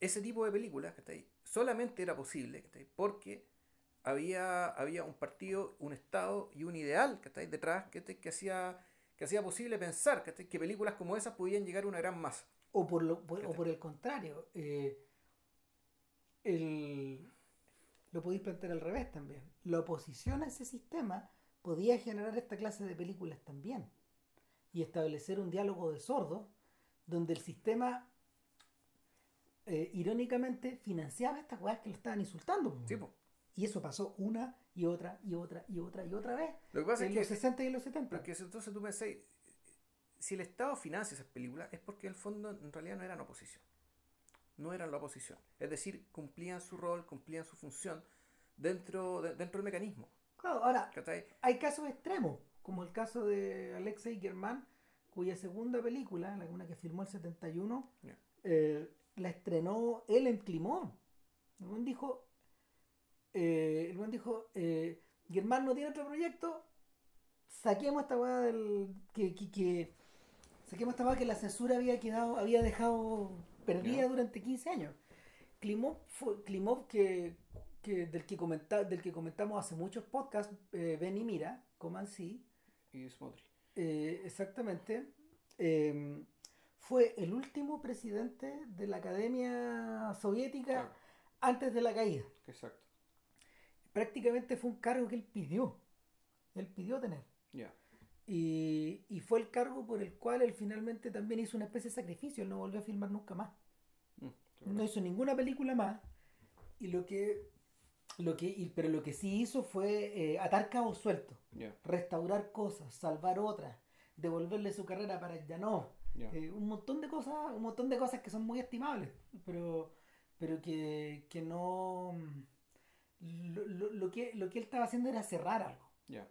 S2: ese tipo de películas, ¿cachai? Solamente era posible, ¿cachai? Porque había, había un partido, un Estado y un ideal, ¿cachai? Detrás, ¿cachai? Que hacía, que hacía posible pensar, ¿cachai? Que películas como esas podían llegar a una gran masa.
S1: O por, lo, por- o por el contrario, eh, el, lo podéis plantear al revés también. La oposición a ese sistema podía generar esta clase de películas también y establecer un diálogo de sordos donde el sistema eh, irónicamente financiaba estas weas que lo estaban insultando. po.
S2: Sí, po.
S1: Y eso pasó una y otra y otra y otra y otra vez
S2: Lo que pasa
S1: en
S2: es
S1: los
S2: que
S1: 60 y en los 70.
S2: Porque entonces tú pensás, si el Estado financia esas películas es porque en el fondo en realidad no eran oposición. No eran la oposición. Es decir, cumplían su rol, cumplían su función dentro, de- dentro del mecanismo.
S1: Claro, ahora,
S2: ¿cachai?
S1: Hay casos extremos, como el caso de Alexei Germán, cuya segunda película, la una que filmó el 71,
S2: Ya.
S1: eh, la estrenó él en Climón. El buen dijo, eh, el buen dijo, eh, Germán no tiene otro proyecto, saquemos esta weá del. que, que, que- saquemos esta weá que la censura había quedado, había dejado perdida durante 15 años. Klimov, fue, Klimov que, que del que comenta, del que comentamos hace muchos podcasts, eh, Ven y Mira, Coman sí,
S2: Y Smotry.
S1: eh, exactamente, eh, fue el último presidente de la Academia Soviética
S2: Claro.
S1: antes de la caída.
S2: Exacto.
S1: Prácticamente fue un cargo que él pidió. Él pidió tener.
S2: Ya.
S1: Y, y fue el cargo por el cual él finalmente también hizo una especie de sacrificio. Él no volvió a filmar nunca más.
S2: Mm,
S1: No hizo ninguna película más. Y lo que. Lo que y- pero lo que sí hizo fue eh, atar cabos sueltos, restaurar cosas, salvar otras, devolverle su carrera para no. Eh, un montón de cosas, un montón de cosas que son muy estimables, pero, pero que, que no lo, lo- lo que lo que él estaba haciendo era cerrar algo,
S2: ya.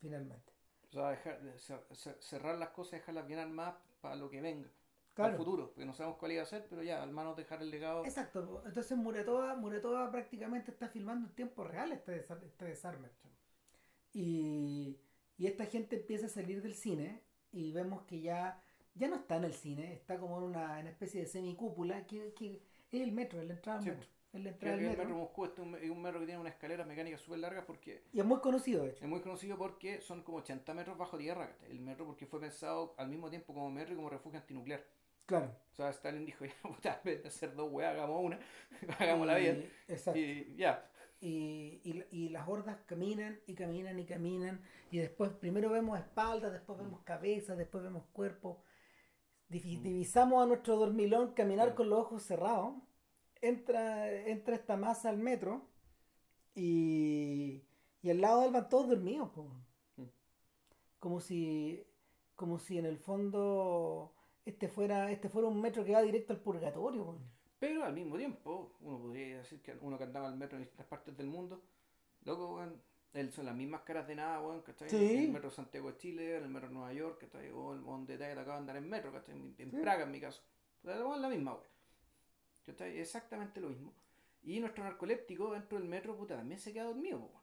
S1: finalmente.
S2: O sea, dejar, de cer- cer- cerrar las cosas, dejarlas bien armadas para lo que venga.
S1: Claro.
S2: Al futuro, porque no sabemos cuál iba a ser, pero ya, al menos dejar el legado.
S1: Exacto, entonces Muratova, Muratova prácticamente está filmando en tiempo real este, este desarme. Y, y esta gente empieza a salir del cine y vemos que ya, ya no está en el cine, está como en una, una especie de semicúpula que, que es el metro, es la entrada al
S2: Sí.
S1: metro. Es la entrada al
S2: que el
S1: metro.
S2: metro Moscú este es un, metro que tiene unas escaleras mecánicas súper largas porque
S1: Y es muy conocido, de hecho.
S2: es muy conocido porque son como 80 metros bajo tierra. El metro porque fue pensado al mismo tiempo como metro y como refugio antinuclear.
S1: Claro.
S2: O sea, Stalin dijo, ya, puta, en vez de hacer dos weas, hagamos una, hagámosla bien.
S1: Exacto.
S2: Y ya,
S1: Y, y- y las hordas caminan y caminan y caminan. Y después, primero vemos espaldas, después vemos cabezas, después vemos cuerpos. Divi- Divisamos a nuestro dormilón caminar con los ojos cerrados. Entra, entra esta masa al metro. Y, y al lado de él van todos dormidos. po.
S2: Mm.
S1: Como si. Como si en el fondo. Este fuera, este fuera un metro que va directo al purgatorio.
S2: Pero al mismo tiempo, uno podría decir que uno que andaba al metro en distintas partes del mundo, loco, él son las mismas caras de nada, weón, ¿cachai?
S1: Sí.
S2: En el metro Santiago de Chile, en el metro Nueva York, ¿cachai? O en- donde te acaba de andar en metro, ¿cachai? En, en
S1: Sí.
S2: Praga, en mi caso. Pero es la misma, weón. ¿Cachai? Exactamente lo mismo. Y nuestro narcoléptico dentro del metro, puta, también se queda dormido, weón.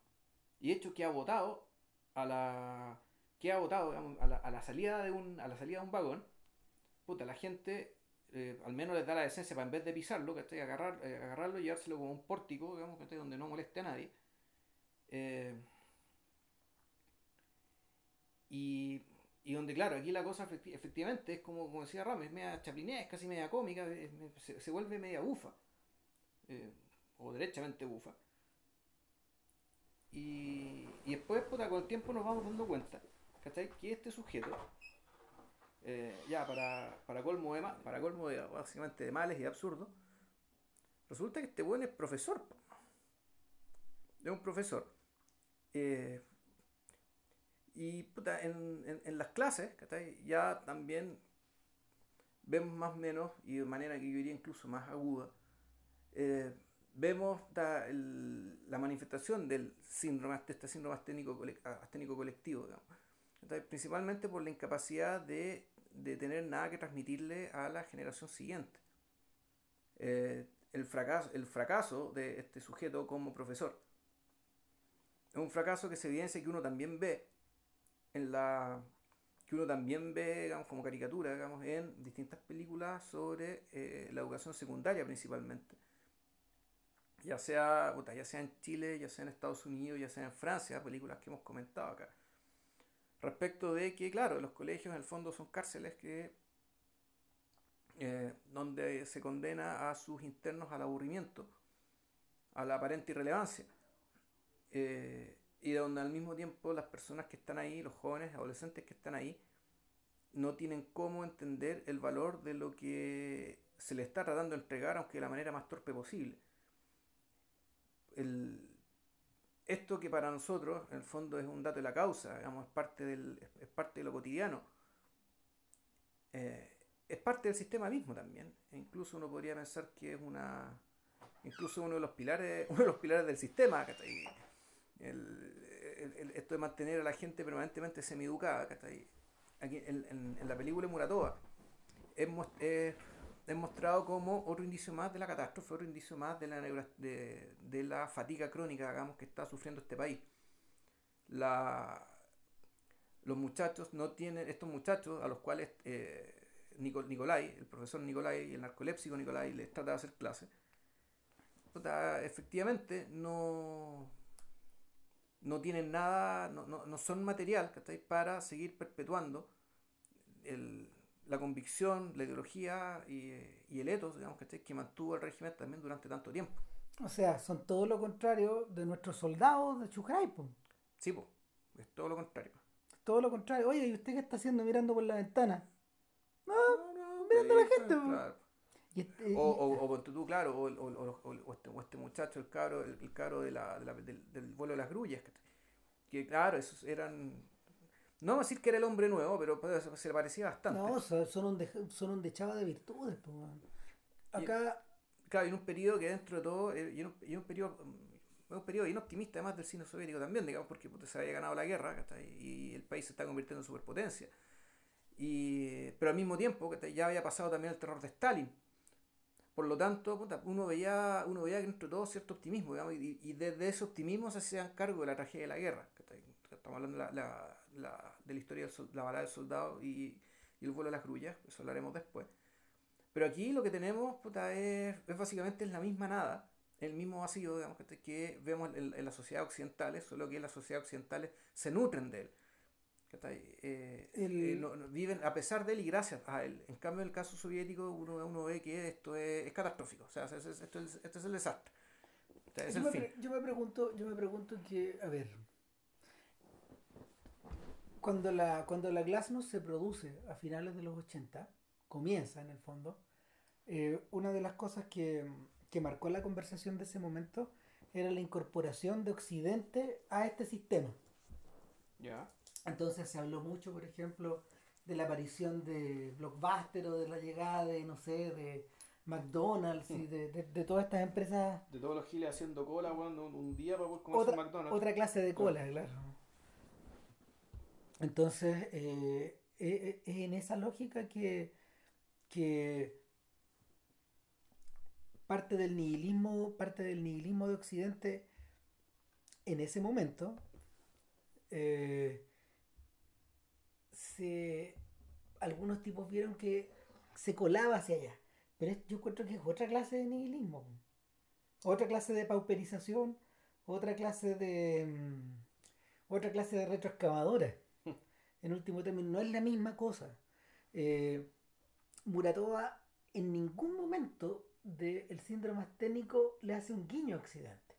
S2: Y de hecho que ha votado a la. que ha votado, a la, a la salida de un. a la salida de un vagón, puta, la gente eh, al menos les da la decencia para en vez de pisarlo, que agarrar, eh, agarrarlo y llevárselo como un pórtico, digamos, ¿cachai? donde no moleste a nadie. Eh, y, y donde, claro, aquí la cosa efecti- efectivamente es como, decía Rames, es media chaplinesca, casi media cómica, es- se, se vuelve media bufa, eh, o derechamente bufa. Y, y después, puta, con el tiempo nos vamos dando cuenta, ¿cachai? Que este sujeto, eh, ya para, para colmo de para colmo de básicamente de males y de absurdo, resulta que este buen es profesor. Es un profesor. Eh, y puta, en, en- en las clases, ¿cachai? ya también vemos más o menos, y de manera que yo diría incluso más aguda, eh, vemos el- la manifestación del síndrome, de este síndrome asténico, asténico colectivo, principalmente por la incapacidad de, de tener nada que transmitirle a la generación siguiente. Eh, el, fracaso, el fracaso de este sujeto como profesor es un fracaso que se evidencia que uno también ve en la que uno también ve digamos, como caricatura digamos, en distintas películas sobre eh, la educación secundaria principalmente. Ya sea, ya sea en Chile, ya sea en Estados Unidos, ya sea en Francia, películas que hemos comentado acá. Respecto de que, claro, los colegios en el fondo son cárceles que eh, donde se condena a sus internos al aburrimiento, a la aparente irrelevancia, eh, y donde al mismo tiempo las personas que están ahí, los jóvenes, adolescentes que están ahí, no tienen cómo entender el valor de lo que se les está tratando de entregar, aunque de la manera más torpe posible. El, esto que para nosotros en el fondo es un dato de la causa, digamos, es parte, del, es parte de lo cotidiano, eh, es parte del sistema mismo también. E incluso uno podría pensar que es una incluso uno de los pilares, uno de los pilares del sistema. El, el- esto de mantener a la gente permanentemente semieducada, ¿cachai? Aquí en, en- en la película Muratova es, es- es mostrado como otro indicio más de la catástrofe, otro indicio más de la, de, de la fatiga crónica, digamos, que está sufriendo este país. La, los muchachos no tienen, estos muchachos a los cuales eh, Nico- Nicolai, el profesor Nicolai, el narcolépsico Nicolai, les trata de hacer clases, efectivamente no, no tienen nada, no, no, no son material ¿cachai? para seguir perpetuando el- la convicción, la ideología y, y el ethos digamos, ¿cachai? que mantuvo el régimen también durante tanto tiempo.
S1: O sea, son todo lo contrario de nuestros soldados de Chujray, pues.
S2: Sí, pues, es todo lo contrario.
S1: Todo lo contrario. Oye, ¿y usted qué está haciendo mirando por la ventana? No,
S2: No, no,
S1: mirando a la gente, po.
S2: claro.
S1: Y este-
S2: O, o, o ponte tú, claro, o, o- o- o- o este, o este muchacho, el cabro, el, el cabro de la, de la- del, del vuelo de las grullas, que, que, claro, esos eran... No vamos a decir que era el hombre nuevo, pero se le parecía bastante.
S1: No, son, un de- son un dechado de virtudes, pues. weón. Acá,
S2: Claro, y en un periodo que dentro de todo, eh, y en un, y un periodo, mm, un periodo bien optimista además del cine soviético también, digamos, porque se había ganado la guerra y el país se está convirtiendo en superpotencia. Y, pero al mismo tiempo ya había pasado también el terror de Stalin. Por lo tanto, uno veía, uno veía dentro de todo cierto optimismo, y, desde ese optimismo se hacían cargo de la tragedia de la guerra. Estamos hablando de la, de la historia sol- la balada del soldado y, el vuelo de las grullas, eso hablaremos después. Pero aquí lo que tenemos puta, es, es básicamente la misma nada, el mismo vacío que, que vemos en, en las sociedades occidentales, solo que las sociedades occidentales se nutren de él. Eh,
S1: El-
S2: eh, no- no- viven a pesar de él y gracias a él. En cambio, en el caso soviético, uno, uno ve que esto es, es catastrófico. O sea, es- es- esto es, este es el desastre. O sea, es
S1: yo,
S2: el
S1: me
S2: fin.
S1: yo me pregunto, yo me pregunto que, a ver, cuando la, cuando la Glasnost se produce a finales de los 80, comienza en el fondo, eh, una de las cosas que, que marcó la conversación de ese momento era la incorporación de Occidente a este sistema.
S2: Ya.
S1: Entonces se habló mucho, por ejemplo, de la aparición de Blockbuster o de la llegada de, no sé, de McDonald's y de, de- de todas estas empresas
S2: De todos los giles haciendo cola, bueno, un, un día para poder comer
S1: otra,
S2: McDonald's.
S1: otra clase de cola, claro. Entonces, eh, eh, es en esa lógica que, que parte del nihilismo, parte del nihilismo de Occidente en ese momento eh, se, algunos tipos vieron que se colaba hacia allá. Pero yo encuentro que es otra clase de nihilismo. Otra clase de pauperización, otra clase de mm, otra clase de retroexcavadora. En último término, no es la misma cosa. Eh, Muratova en ningún momento del síndrome asténico le hace un guiño a Occidente.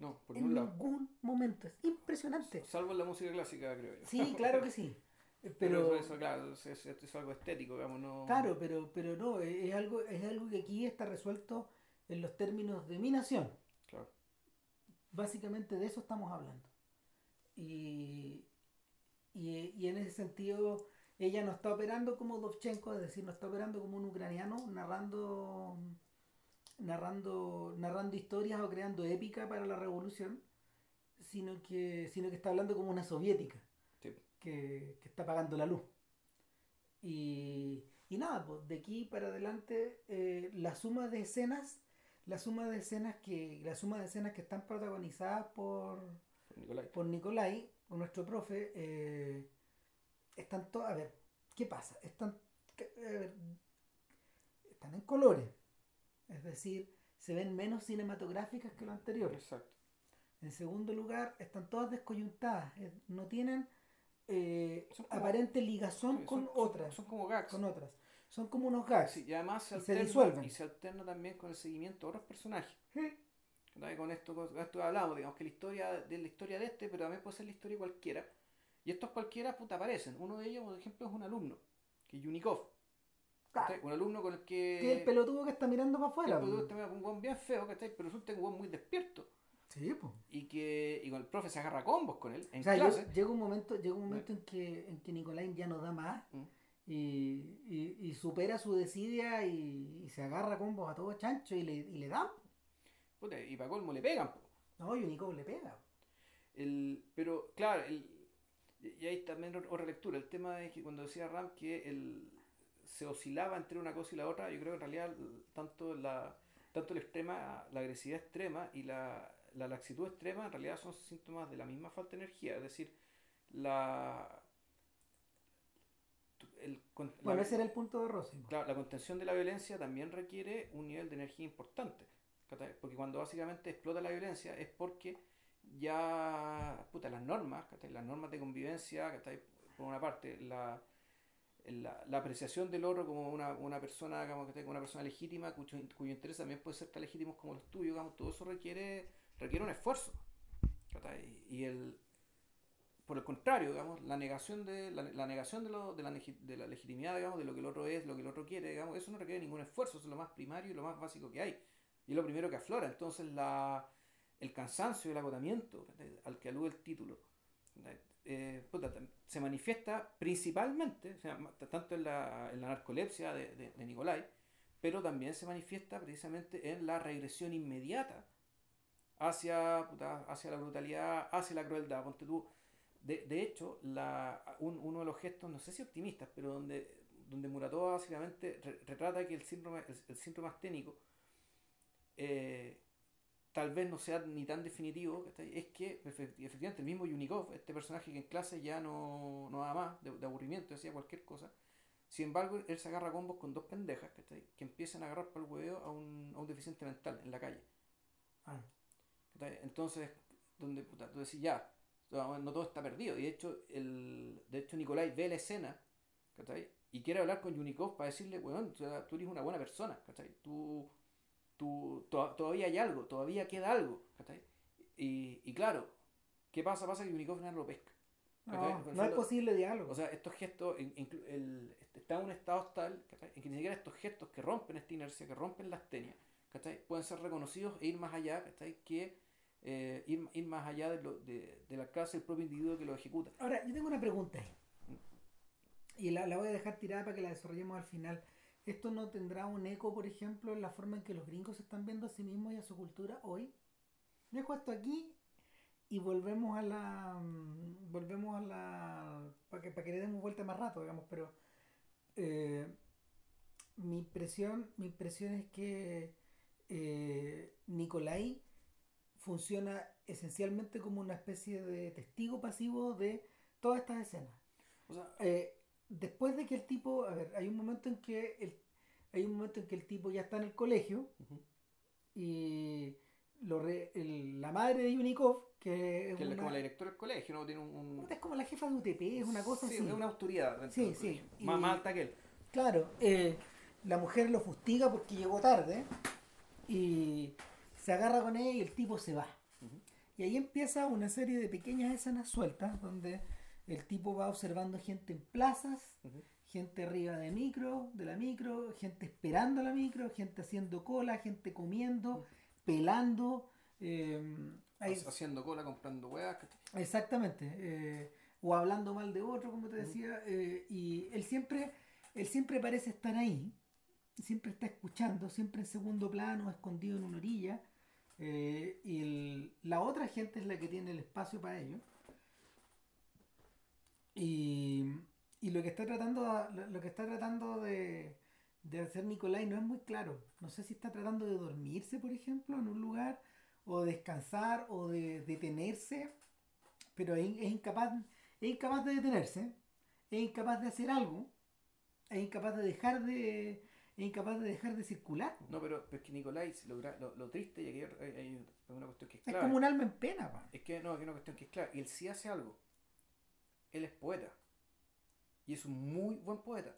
S2: No, por
S1: En
S2: ningún lado.
S1: ningún momento. Es impresionante.
S2: Salvo en la música clásica, creo yo.
S1: Sí, claro que sí.
S2: Pero,
S1: Pero,
S2: eso, claro, es, es- es algo estético, digamos, no...
S1: claro, pero, pero no, es es algo, es algo que aquí está resuelto en los términos de mi nación.
S2: Claro.
S1: Básicamente de eso estamos hablando. Y, y, y en ese sentido, ella no está operando como Dovchenko, es decir, no está operando como un ucraniano, narrando, narrando, narrando historias o creando épica para la revolución, sino que, sino que está hablando como una soviética
S2: Sí.
S1: que, que está pagando la luz. Y, y nada, pues de aquí para adelante eh, la suma de escenas, la suma de escenas que, la suma de escenas que están protagonizadas por,
S2: Nicolai.
S1: por Nicolai, nuestro profe, eh, están todas, a ver, ¿qué pasa? Están, que- a ver, están en colores, es decir, se ven menos cinematográficas que lo anterior.
S2: Exacto.
S1: En segundo lugar, están todas descoyuntadas, eh, no tienen eh,
S2: como-
S1: aparente ligazón
S2: Sí,
S1: con otras,
S2: Son como gags.
S1: con otras. Son como unos gags.
S2: Sí, y además se
S1: Y se
S2: alterna,
S1: disuelven.
S2: y se alterna también con el seguimiento de otros personajes. Con esto, con esto hablamos, digamos que la historia de la historia de este, pero también puede ser la historia de cualquiera. Y estos cualquiera puta aparecen. Uno de ellos, por ejemplo, es un alumno, que es Yunikov. Un alumno con el que.
S1: que el pelotudo que está mirando para
S2: que
S1: afuera.
S2: el pelotudo
S1: po.
S2: está un buen bien feo, ¿cachai? Pero resulta que un buen muy despierto.
S1: Sí, pues.
S2: Y que y con el profe se agarra combos con él en
S1: O sea,
S2: clase.
S1: llega, llega un momento, llega un momento en que, en que Nicolai ya no da más
S2: Mm.
S1: y, y- y supera su desidia y, y se agarra combos a todo chancho y le, y le dan.
S2: Puta, y para colmo le pegan. po.
S1: No, y Unicov le pega.
S2: El, pero claro, el, y ahí también otra lectura. El tema es que cuando decía Ram que el, se oscilaba entre una cosa y la otra, yo creo que en realidad tanto la, tanto la extrema, la agresividad extrema y la, la laxitud extrema en realidad son síntomas de la misma falta de energía. Es decir, la, el, con- la-
S1: Bueno, ese era el punto de Rossi. po.
S2: Claro, la contención de la violencia también requiere un nivel de energía importante. Porque cuando básicamente explota la violencia es porque ya, puta, las normas, las normas de convivencia, por una parte, la, la, la apreciación del otro como una, una persona, digamos, que una persona legítima, cuyo, cuyo interés también puede ser tan legítimos como los tuyos, digamos, todo eso requiere, requiere un esfuerzo. Y el, por el contrario, digamos, la negación de la, la negación de, lo, de, la, de la legitimidad, digamos, de lo que el otro es, lo que el otro quiere, digamos, eso no requiere ningún esfuerzo, eso es lo más primario y lo más básico que hay. Y es lo primero que aflora. Entonces la, el cansancio y el agotamiento al que alude el título eh, se manifiesta principalmente, tanto en la, en la narcolepsia de, de, Nicolai, pero también se manifiesta precisamente en la regresión inmediata hacia, hacia la brutalidad, hacia la crueldad. Ponte de, de hecho, uno de los gestos, no sé si optimistas, pero donde, donde Muratova básicamente re, retrata que el síndrome, el, el síndrome asténico eh, tal vez no sea ni tan definitivo, es que efectivamente el mismo Yunikov, este personaje que en clase ya no, no da más, de, de, aburrimiento, decía cualquier cosa, sin embargo él se agarra a combos con dos pendejas que empiezan a agarrar para el huevo a un, a un deficiente mental en la calle. Ah. Entonces, donde puta, tú decís ya, no todo está perdido, y de hecho, el, de hecho Nicolai ve la escena y quiere hablar con Yunikov para decirle, weón, tú eres una buena persona, tú tú, to, todavía hay algo, todavía queda algo. Y, y, claro, ¿qué pasa? Pasa que Unicov no lo pesca.
S1: No, no es posible diálogo.
S2: O sea, estos gestos, el, está en un estado tal en que ni siquiera estos gestos que rompen esta inercia, que rompen la astenia, pueden ser reconocidos e ir más allá que eh, ir, ir, más allá de, lo, de, de la casa del propio individuo que lo ejecuta.
S1: Ahora, yo tengo una pregunta ahí. Y la, la voy a dejar tirada para que la desarrollemos al final. ¿Esto no tendrá un eco, por ejemplo, en la forma en que los gringos están viendo a sí mismos y a su cultura hoy? Dejo esto aquí y volvemos a la. Mm, volvemos a la. para que, para que le demos vuelta más rato, digamos, pero. Eh, mi impresión, mi impresión es que eh, Nicolai funciona esencialmente como una especie de testigo pasivo de todas estas escenas. O sea, eh, después de que el tipo, a ver, hay un momento en que el, hay un momento en que el tipo ya está en el colegio uh -huh. y lo re, el, la madre de Unikov, que
S2: es que una, como la directora del colegio, ¿no? Tiene un, un...
S1: Es como la jefa de UTP, es una cosa
S2: sí,
S1: así.
S2: es una autoridad.
S1: Sí, sí.
S2: Más, más alta que él.
S1: Claro, eh, la mujer lo fustiga porque llegó tarde y se agarra con ella y el tipo se va. Uh -huh. Y ahí empieza una serie de pequeñas escenas sueltas donde el tipo va observando gente en plazas, uh -huh. gente arriba de micro, de la micro, gente esperando la micro, gente haciendo cola, gente comiendo, uh -huh. pelando. Eh,
S2: ahí, haciendo cola, comprando huevas.
S1: Exactamente. Eh, o hablando mal de otro, como te decía. Uh -huh. eh, y él siempre, él siempre parece estar ahí, siempre está escuchando, siempre en segundo plano, escondido en una orilla. Eh, y el, la otra gente es la que tiene el espacio para ello. Y, y lo que está tratando lo que está tratando de, de hacer Nicolai no es muy claro. No sé si está tratando de dormirse, por ejemplo, en un lugar, o descansar, o de detenerse, pero es, es incapaz, es incapaz de detenerse, es incapaz de hacer algo, es incapaz de dejar de, es incapaz de dejar de circular.
S2: No, pero, pero es que Nicolai lo, lo, lo, triste, y aquí hay, hay, una cuestión que es
S1: clave. Es como un alma en pena, pa.
S2: Es que no, hay una cuestión que es clara. Y él sí hace algo él es poeta. Y es un muy buen poeta.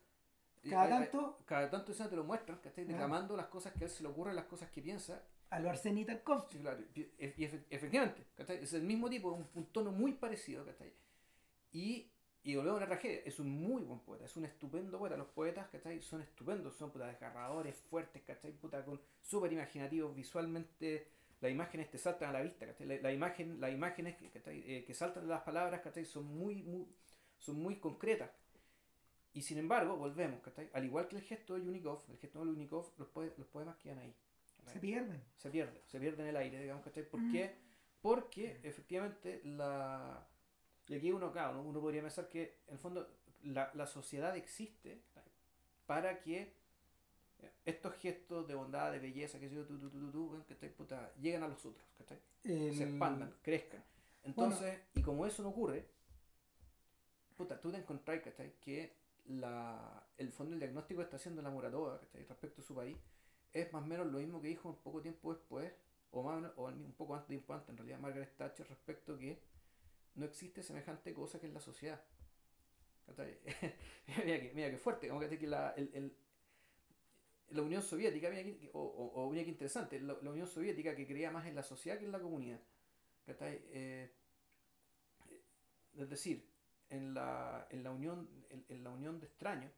S1: Cada tanto.
S2: Cada tanto te lo muestran, que está declamando las cosas que a él se le ocurren, las cosas que piensa.
S1: A lo Arseny Tarkovsky.
S2: Sí, claro. Y, efectivamente, ¿cachai? es el mismo tipo, un, un tono muy parecido. ¿cachai? Y, y volvemos a una tragedia. Es un muy buen poeta, es un estupendo poeta. Los poetas ¿cachai? son estupendos, son puta, desgarradores, fuertes, ¿cachai? Puta, con súper imaginativos, visualmente las imágenes te saltan a la vista, la, la, imagen, las imágenes que, eh, que saltan de las palabras ¿cachai? son muy, muy, son muy concretas. Y sin embargo, volvemos, ¿cachai? al igual que el gesto de Unikov, el gesto de Unikov, los, poe los poemas quedan ahí.
S1: ¿cachai? Se pierden.
S2: Se pierden, se pierden en el aire, digamos, ¿cachai? ¿Por mm. qué? Porque efectivamente la... Y aquí uno, claro, uno podría pensar que en el fondo la, la sociedad existe para que estos gestos de bondad, de belleza, que yo, tú, tú, tú. Puta, llegan a los otros, ¿cachai? El... Se expandan, crezcan. Entonces, bueno. y como eso no ocurre, puta, tú te encontrás, ¿cachai? Que la, el fondo del diagnóstico que está haciendo la Muratova, ¿cachai? Respecto a su país, es más o menos lo mismo que dijo un poco tiempo después, o, más, o un poco antes, tiempo antes, en realidad, Margaret Thatcher, respecto a que no existe semejante cosa que en la sociedad. mira, que, mira que fuerte, como que la, el, el, la Unión Soviética, que, o, o, o, mira que interesante, la, la, Unión Soviética que creía más en la sociedad que en la comunidad. Eh, es decir, en la, en la unión, en, la unión de extraños,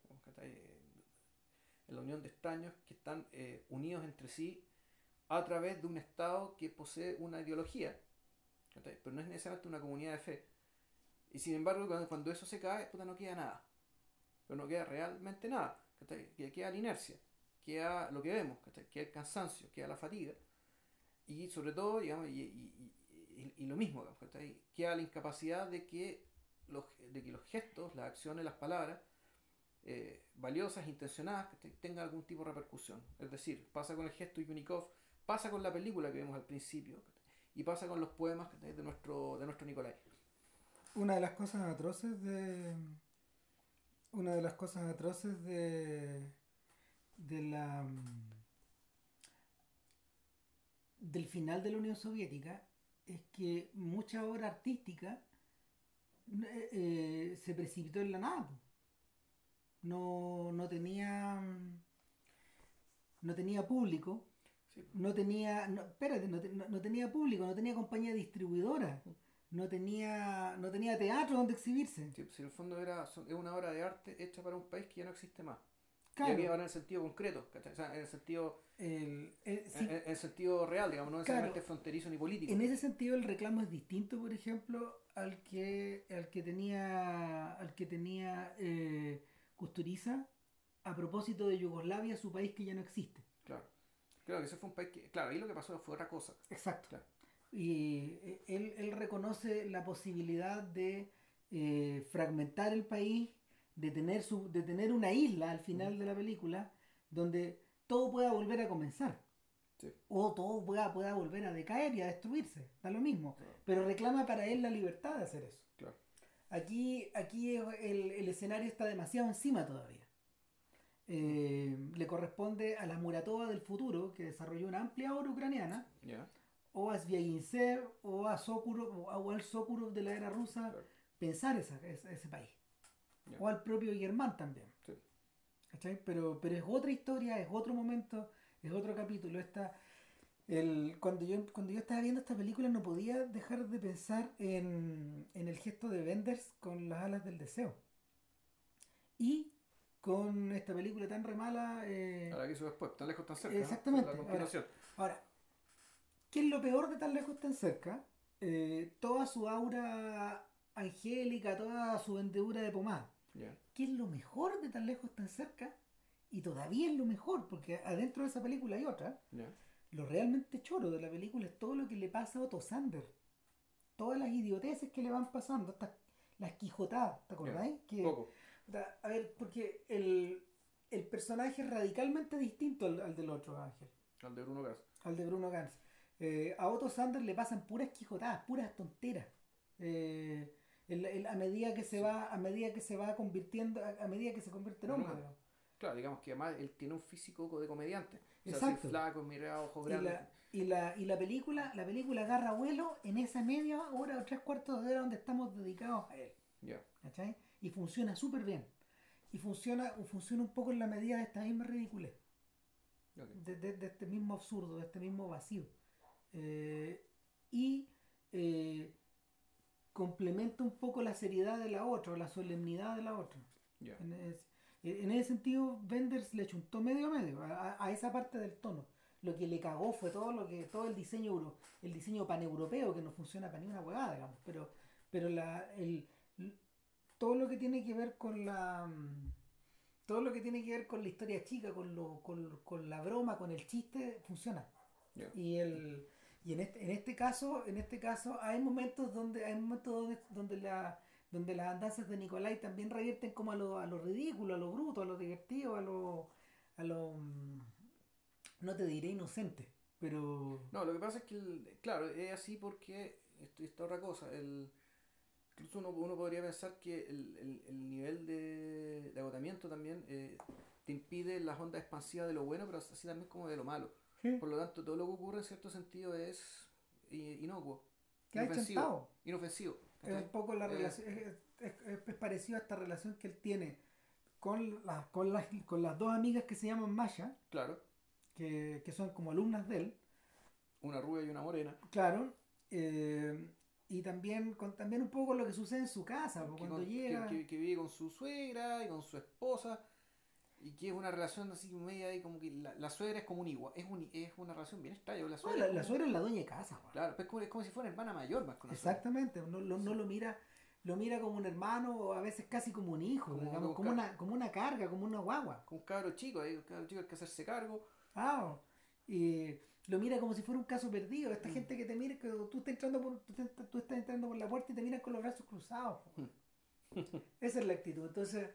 S2: en la unión de extraños que están eh, unidos entre sí a través de un Estado que posee una ideología, pero no es necesariamente una comunidad de fe. Y sin embargo, cuando, cuando eso se cae, puta, no queda nada. Pero no queda realmente nada. Queda la inercia, queda lo que vemos, queda el cansancio, queda la fatiga. Y sobre todo, digamos, y, y, lo mismo, queda la incapacidad de que, los, de que los gestos, las acciones, las palabras, eh, valiosas, intencionadas, que tengan algún tipo de repercusión. Es decir, pasa con el gesto Yunikov, pasa con la película que vemos al principio, y pasa con los poemas de nuestro, de nuestro Nicolai.
S1: Una de las cosas atroces de. Una de las cosas atroces de. De la. del final de la Unión Soviética es que mucha obra artística eh, eh, se precipitó en la nada. No, no tenía. no tenía público. Sí. No tenía. No, espérate, no, no, tenía público, no tenía compañía distribuidora. No tenía, no tenía teatro donde exhibirse.
S2: Sí, si en el fondo era, es una obra de arte hecha para un país que ya no existe más. Claro. Y aquí en el sentido concreto, o sea, en el sentido el, el, sí. en, en, el sentido real, digamos, no necesariamente claro. fronterizo ni político.
S1: En ese sentido el reclamo es distinto, por ejemplo, al que al que tenía al que tenía eh, Kusturiza a propósito de Yugoslavia, su país que ya no existe.
S2: Claro. Claro que ese fue un país que, claro, ahí lo que pasó fue otra cosa.
S1: Exacto. Claro. Y él, él reconoce la posibilidad de eh, fragmentar el país de tener, su, de tener una isla al final de la película donde todo pueda volver a comenzar.
S2: Sí.
S1: O todo pueda, pueda volver a decaer y a destruirse, da lo mismo. Claro. Pero reclama para él la libertad de hacer eso.
S2: Claro.
S1: Aquí, aquí el, el, escenario está demasiado encima todavía. Eh, le corresponde a la Muratova del futuro, que desarrolló una amplia obra ucraniana,
S2: yeah.
S1: o a Svyagintsev, o a Sokurov, o al Sokurov de la era rusa,
S2: Claro.
S1: pensar esa, ese, ese país. O al propio Germán también.
S2: Sí.
S1: ¿Cachai? Pero, pero es otra historia, es otro momento, es otro capítulo. Esta, el, cuando, yo, cuando yo estaba viendo esta película no podía dejar de pensar en, en el gesto de Benders con las alas del deseo. Y con esta película tan remala. Eh,
S2: Ahora que hizo después, tan lejos, tan cerca.
S1: Exactamente.
S2: ¿no? La continuación.
S1: Ahora, ahora, ¿qué es lo peor de tan lejos, tan cerca? Eh, toda su aura angélica, toda su vendedura de pomada.
S2: Yeah.
S1: ¿Qué es lo mejor de tan lejos, tan cerca? Y todavía es lo mejor, porque adentro de esa película hay otra.
S2: Yeah.
S1: Lo realmente choro de la película es todo lo que le pasa a Otto Sander. Todas las idioteces que le van pasando, estas, las quijotadas, ¿te acordáis?
S2: Yeah.
S1: Que,
S2: Poco.
S1: a ver, porque el, el personaje es radicalmente distinto al, al, del otro Ángel.
S2: Al de Bruno Gans.
S1: Al de Bruno Gans. Eh, a Otto Sander le pasan puras quijotadas, puras tonteras. Eh, el, el, a medida que se va a medida que se va convirtiendo a, a medida que se convierte en hombre
S2: no, claro digamos que además él tiene un físico de comediante. O sea,
S1: Exacto.
S2: flaco mirado ojos
S1: y
S2: grandes.
S1: la, y la, y la película la película agarra vuelo en esa media hora o tres cuartos de hora donde estamos dedicados a él.
S2: Yeah.
S1: ¿cachai? y funciona súper bien. Y funciona funciona un poco en la medida de esta misma ridiculez.
S2: Okay.
S1: de, de, de, este mismo absurdo de este mismo vacío. Eh, y eh, complementa un poco la seriedad de la otra, la solemnidad de la otra.
S2: Yeah.
S1: En, ese, en, ese, sentido, Benders le chuntó medio a medio a, a, esa parte del tono. Lo que le cagó fue todo lo que todo el diseño euro, el diseño paneuropeo que no funciona para ni una huevada, digamos. Pero, pero la, el, todo lo que tiene que ver con la todo lo que tiene que ver con la historia chica, con, lo, con, con la broma, con el chiste, funciona.
S2: Yeah.
S1: Y el y en este, en este caso, en este caso hay momentos donde hay momentos donde, donde la donde las andanzas de Nicolai también revierten como a lo, a lo ridículo, a lo bruto, a lo divertido, a lo a lo no te diré inocente, pero
S2: No, lo que pasa es que el, claro, es así porque esto esta otra cosa, el incluso uno, uno podría pensar que el, el, el nivel de, de, agotamiento también eh, te impide las ondas expansivas de lo bueno, pero así también como de lo malo.
S1: ¿Sí?
S2: Por lo tanto, todo lo que ocurre en cierto sentido es inocuo,
S1: inofensivo.
S2: inofensivo.
S1: Es un poco la relación, es, es, es, parecido a esta relación que él tiene con, las con, las, con las dos amigas que se llaman Masha,
S2: Claro.
S1: que, que son como alumnas de él,
S2: Una rubia y una morena.
S1: claro, eh, y también con también un poco lo que sucede en su casa,
S2: que,
S1: cuando
S2: con- que-
S1: llega...
S2: que, que vive con su suegra y con su esposa. Y que es una relación así media ahí como que la, la suegra es como un igual. Es, un, es una relación bien extraña. La
S1: No,
S2: suegra,
S1: la,
S2: es
S1: la
S2: como-
S1: suegra es la dueña de casa, pues.
S2: Claro, es como, es como si fuera hermana mayor más una suegra.
S1: Exactamente, no, lo- no lo mira lo mira como un hermano o a veces casi como un hijo,
S2: Como-
S1: digamos,
S2: como
S1: como, una, como una carga, como una guagua.
S2: Con un cabro chico, ahí, un cabro chico hay que hacerse cargo.
S1: Ah, y lo mira como si fuera un caso perdido. Esta
S2: Mm.
S1: gente que te mira, que tú estás entrando por, tú, te- tú estás entrando por la puerta y te miran con los brazos cruzados. po. Esa es la actitud. Entonces,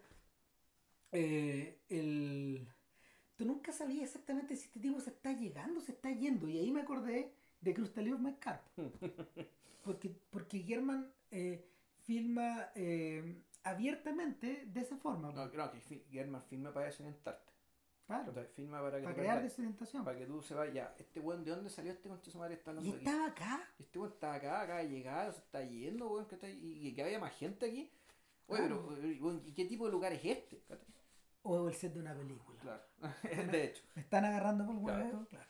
S1: eh, el... tú nunca sabías exactamente si este tipo se está llegando o se está yendo. Y ahí me acordé de Crustaleos My Carp. Porque, porque German eh, filma eh, abiertamente de esa forma.
S2: No, no, que Germán filma para desorientarte.
S1: claro,
S2: filma para que
S1: para crear desorientación.
S2: para que tú se vayas. Ya, este weón, ¿de dónde salió este concha su madre? Está
S1: Y
S2: aquí.
S1: estaba acá.
S2: Este weón está acá, acaba de llegar, se está yendo, weón, ¿cachai? y, y que haya más gente aquí. Oye,
S1: Claro.
S2: pero, weón, ¿y qué tipo de lugar es este?
S1: O el set de una película.
S2: Claro, de hecho.
S1: Me están agarrando por el
S2: Claro.
S1: huevo, claro.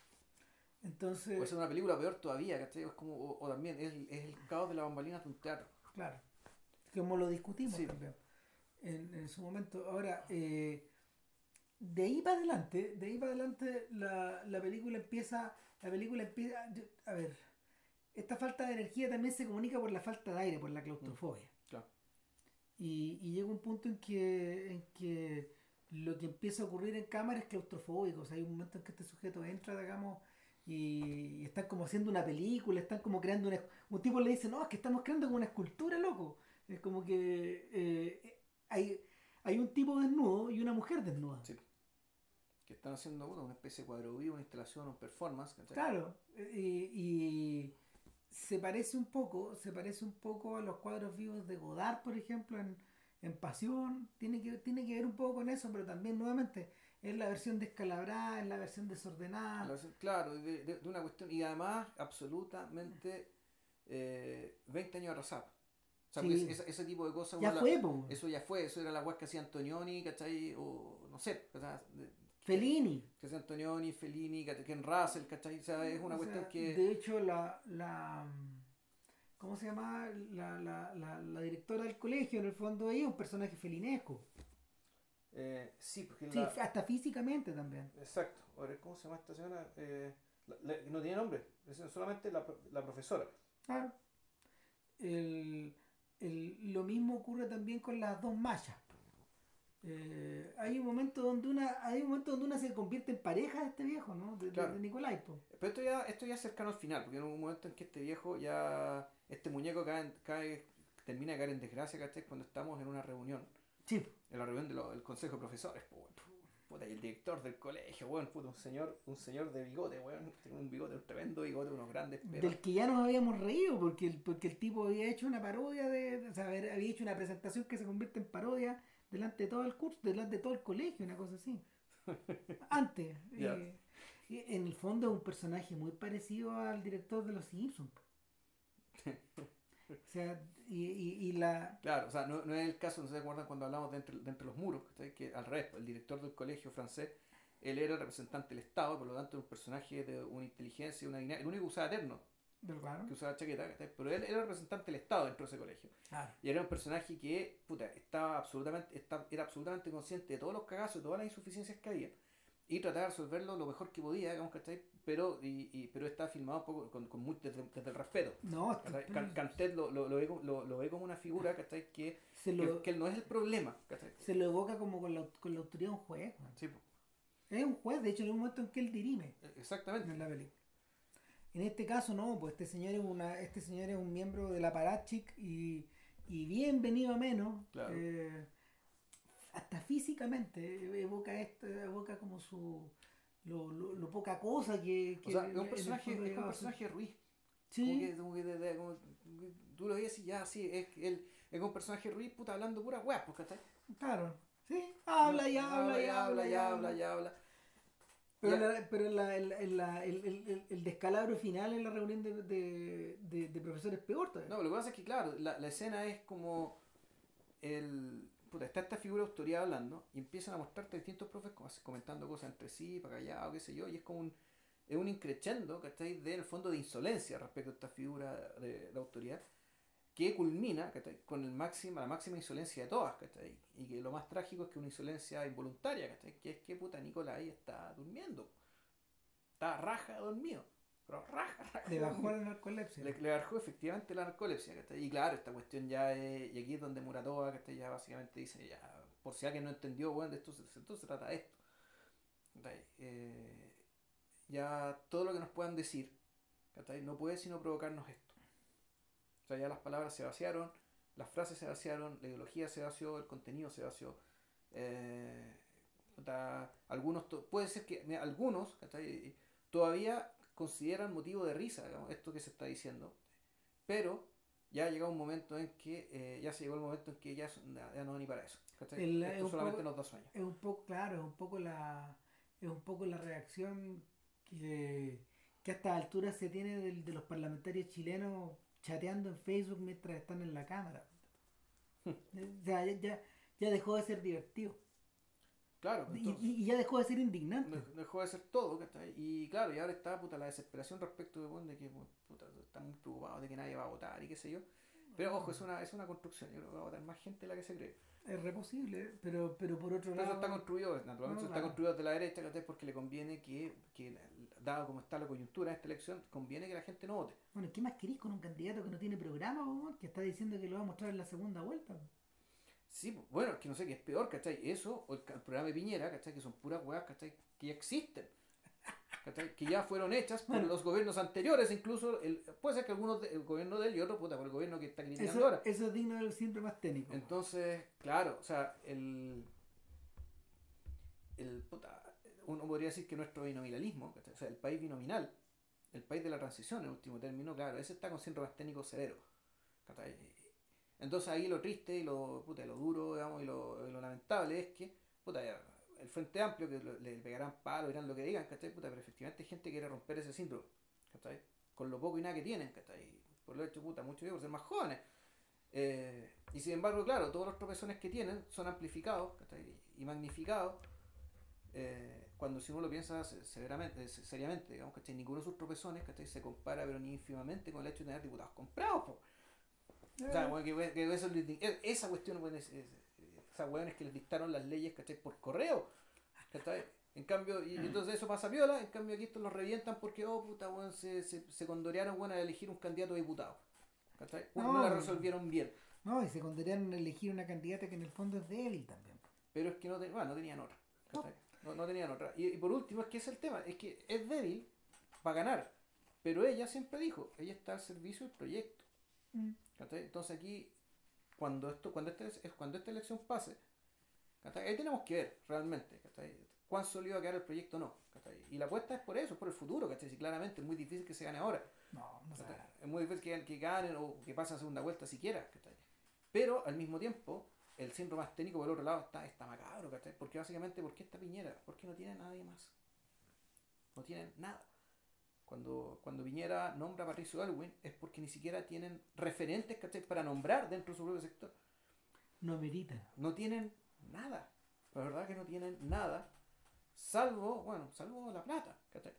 S1: Entonces,
S2: Puede ser una película peor todavía, ¿cachai? Es como, o, o también es, el- es el caos de la bambalina de un teatro.
S1: claro. Como lo discutimos
S2: Sí.
S1: también en, en su momento. Ahora, eh, de ahí para adelante, de ahí para adelante la, la película empieza, la película empieza, yo- a ver, esta falta de energía también se comunica por la falta de aire, por la claustrofobia.
S2: Claro.
S1: Y, y llega un punto en que, en que lo que empieza a ocurrir en cámara es claustrofóbico. O sea, hay un momento en que este sujeto entra, digamos, y, y están como haciendo una película, están como creando una... Un tipo le dice, no, es que estamos creando como una escultura, loco. Es como que eh, hay, hay un tipo desnudo y una mujer desnuda.
S2: Sí. Que están haciendo bueno, una especie de cuadro vivo, una instalación, un performance, ¿cachai?
S1: Claro, y, y se parece un poco, se parece un poco a los cuadros vivos de Godard, por ejemplo, en, en Pasión. Tiene que, tiene que ver un poco con eso, pero también nuevamente es la versión descalabrada, es la versión desordenada.
S2: La versión- Claro, de, de- de una cuestión, y además absolutamente eh, 20 años atrasado. O sea,
S1: Sí.
S2: ese, ese tipo de cosas,
S1: ya fue, po.
S2: eso ya fue, eso era la weá que hacía Antonioni, ¿cachai? O no sé, o sea, de-
S1: Fellini.
S2: que hacía Antonioni, Fellini. Ken Russell, ¿cachai? O sea, es una
S1: O
S2: cuestión
S1: sea,
S2: que...
S1: De hecho, la, la ¿cómo se llama? La, la, la, la directora del colegio, en el fondo, ella es un personaje felinesco.
S2: eh, sí, porque
S1: Sí, hasta físicamente también.
S2: Exacto. Ahora, ¿cómo se llama esta señora? Eh, no tiene nombre, es solamente la, la profesora.
S1: Claro. El, el- lo mismo ocurre también con las dos mallas. Eh, hay un momento donde una hay un momento donde una se convierte en pareja de este viejo, ¿no? De,
S2: Claro.
S1: de Nicolai. po.
S2: Pero esto ya, esto ya es cercano al final, porque en un momento en que este viejo ya, este muñeco cae, cae- termina de caer en desgracia, ¿cachai? Cuando estamos en una reunión,
S1: Sí,
S2: en la reunión de lo- del consejo de profesores, pues. Puta, y el director del colegio, weón, puta, un señor, un señor de bigote, weón, tiene un bigote, un tremendo bigote, unos grandes pelos.
S1: del que ya nos habíamos reído porque el, porque el tipo había hecho una parodia de, o sea, había hecho una presentación que se convierte en parodia delante de todo el curso, delante de todo el colegio, una cosa así. Antes.
S2: Ya.
S1: eh, y en el fondo es un personaje muy parecido al director de Los Simpsons. O sea, y, y, y la...
S2: Claro, o sea, no, no es el caso, no se acuerdan cuando hablamos de entre, de entre los muros, ¿cachai? que al revés, el director del colegio francés, él era el representante del Estado, por lo tanto era un personaje de una inteligencia, una dinámica, el único que usaba eterno,
S1: Del raro.
S2: que usaba chaqueta, ¿cachai? pero él era el representante del Estado dentro de ese colegio.
S1: Claro.
S2: Y era un personaje que, puta, estaba absolutamente, estaba, era absolutamente consciente de todos los cagazos, de todas las insuficiencias que había. Y trataba de resolverlo lo mejor que podía, digamos, ¿cachai? Pero, y, y- pero está filmado un poco con, con muy- desde, desde el respeto.
S1: No,
S2: Cantet lo, lo, lo ve, como- lo, ve como una figura, ¿cachai? Que,
S1: se, lo,
S2: que, que él no es el problema, ¿cachai?
S1: se lo evoca como con la, con la autoridad de un juez.
S2: Sí.
S1: Es un juez, de hecho, hay un momento en que él dirime
S2: exactamente.
S1: en la película. En este caso no, pues este señor es una, este señor es un miembro de la Parachik y, y bienvenido a menos.
S2: Claro.
S1: eh, hasta físicamente evoca esto, evoca como su lo, lo, lo poca cosa que,
S2: O
S1: que
S2: sea, es un personaje, es un personaje Ruiz.
S1: Sí,
S2: Como que, como que de- de- como que tú lo veías y ya, sí, es que él es un personaje Ruiz, puta, hablando pura weá, pues, ¿cachai?
S1: claro. Sí, habla y habla y habla y habla.
S2: y habla.
S1: Pero, la- pero la- la- el- el- el- el descalabro final en la reunión de, de, de, de profesores peor todavía.
S2: No, lo que pasa es que, claro, la, la escena es como el puta, está esta figura de autoridad hablando y empiezan a mostrarte distintos profes comentando cosas entre sí, para allá, o qué sé yo, y es como un, es un increchendo, ¿cachai? Del fondo de insolencia respecto a esta figura de, de autoridad, que culmina ¿cachai? con el máxima, la máxima insolencia de todas, ¿cachai? Y que lo más trágico es que una insolencia involuntaria, ¿cachai? Que es que puta Nicolás ahí está durmiendo. Está raja dormido. Pero raja, raja.
S1: Le bajó la narcolepsia.
S2: Le, le bajó efectivamente la narcolepsia, ¿cachai? Y claro, esta cuestión ya es, y aquí es donde Muratova, ¿cachai? Ya básicamente dice, ya, por si alguien no entendió, bueno, de esto, se- esto se trata de esto. Eh, ya todo lo que nos puedan decir, ¿cachai? No puede sino provocarnos esto. O sea, ya las palabras se vaciaron, las frases se vaciaron, la ideología se vació, el contenido se vació. Eh, algunos, puede ser que mira, algunos ¿cachai? todavía consideran motivo de risa digamos, esto que se está diciendo, pero ya ha llegado un momento en que ya ya se llegó el momento en que ya, ya no ni para eso.
S1: es
S2: Esto solamente
S1: poco-
S2: nos da sueño.
S1: Es un poco, claro, es un poco la, es un poco la reacción que, que a estas alturas se tiene del- de, los parlamentarios chilenos chateando en Facebook mientras están en la cámara. o sea, ya, ya, ya dejó de ser divertido.
S2: Claro,
S1: Y,
S2: entonces-
S1: y- y ya dejó de ser indignante.
S2: Dej- dejó de ser todo, ¿cachai? Y claro, y ahora está puta la desesperación respecto de, bueno, de que puta, están muy preocupados de que nadie va a votar y qué sé yo. Pero ojo, es una, es una construcción, yo creo que va a votar más gente de la que se cree.
S1: Es re posible, pero, pero por otro
S2: Pero eso
S1: lado.
S2: está construido, naturalmente
S1: No,
S2: eso está
S1: claro.
S2: construido desde la derecha, ¿cachai? Porque le conviene que, que, dado como está la coyuntura de esta elección, conviene que la gente no vote.
S1: Bueno, ¿qué más querís con un candidato que no tiene programa, po, que está diciendo que lo va a mostrar en la segunda vuelta? po?
S2: Sí, bueno, es que no sé qué es peor, ¿cachai? Eso o el, programa de Piñera, ¿cachai? Que son puras weas, ¿cachai? Que ya existen. ¿cachai? Que ya fueron hechas por
S1: Bueno.
S2: los gobiernos anteriores, incluso el, puede ser que algunos, de- el gobierno de él y otro, puta, por el gobierno que está criticando
S1: Eso,
S2: ahora.
S1: eso es digno del síndrome técnico.
S2: Entonces, claro, o sea, el. el puta, uno podría decir que nuestro binominalismo, o sea, el país binominal, el país de la transición, en último término, claro, ese está con síndrome técnico severo. ¿cachai? Entonces ahí lo triste y lo, puta, lo duro, digamos, y lo, lo lamentable es que, puta, el Frente Amplio, que le pegarán palo, dirán lo que digan, ¿cachai? Puta, pero efectivamente hay gente que quiere romper ese síndrome, ¿cachai? Con lo poco y nada que tienen, ¿cachai? Por lo hecho, puta, mucho por ser más jóvenes. Eh, y sin embargo, claro, todos los tropezones que tienen son amplificados ¿cachai? y magnificados eh, cuando si uno lo piensa se- severamente, se- seriamente, digamos, ¿cachai? Ninguno de sus tropezones ¿cachai? se compara, pero ni ínfimamente con el hecho de tener diputados comprados. po. O sea, bueno, que, que eso e- esa cuestión, bueno, es, es- esas hueones que les dictaron las leyes ¿cachai? por correo. ¿cachai? En cambio, y, y entonces eso pasa viola, en cambio aquí estos los revientan porque, oh puta, weón, se, se, se condorearon bueno, a elegir un candidato a diputado. ¿cachai? No,
S1: No,
S2: la resolvieron bien.
S1: No, y se condenaron a elegir una candidata que en el fondo es débil también.
S2: Pero es que no, bueno, no tenían otra. ¿cachai? No, no tenían otra. Y, y por último, es que es el tema. Es que es débil para ganar. Pero ella siempre dijo, ella está al servicio del proyecto.
S1: Mm.
S2: Entonces aquí, cuando esto, cuando este, es cuando esta elección pase, ahí tenemos que ver realmente, cuán sólido va a quedar el proyecto o no. Y la apuesta es por eso, es por el futuro, ¿cachai? Si claramente es muy difícil que se gane ahora.
S1: No, no.
S2: Es muy difícil que, que ganen o que pasen a segunda vuelta siquiera. ¿cachai? Pero al mismo tiempo, el síndrome más técnico por el otro lado está, está macabro, ¿cachai? Porque básicamente, ¿por qué esta piñera? Porque no tiene nadie más. No tienen nada. Cuando, cuando Piñera nombra a Patricio Alwin es porque ni siquiera tienen referentes, ¿cachai? Para nombrar dentro de su propio sector.
S1: No merita.
S2: No tienen nada. La verdad que no tienen nada. Salvo, bueno, salvo la plata, ¿cachai?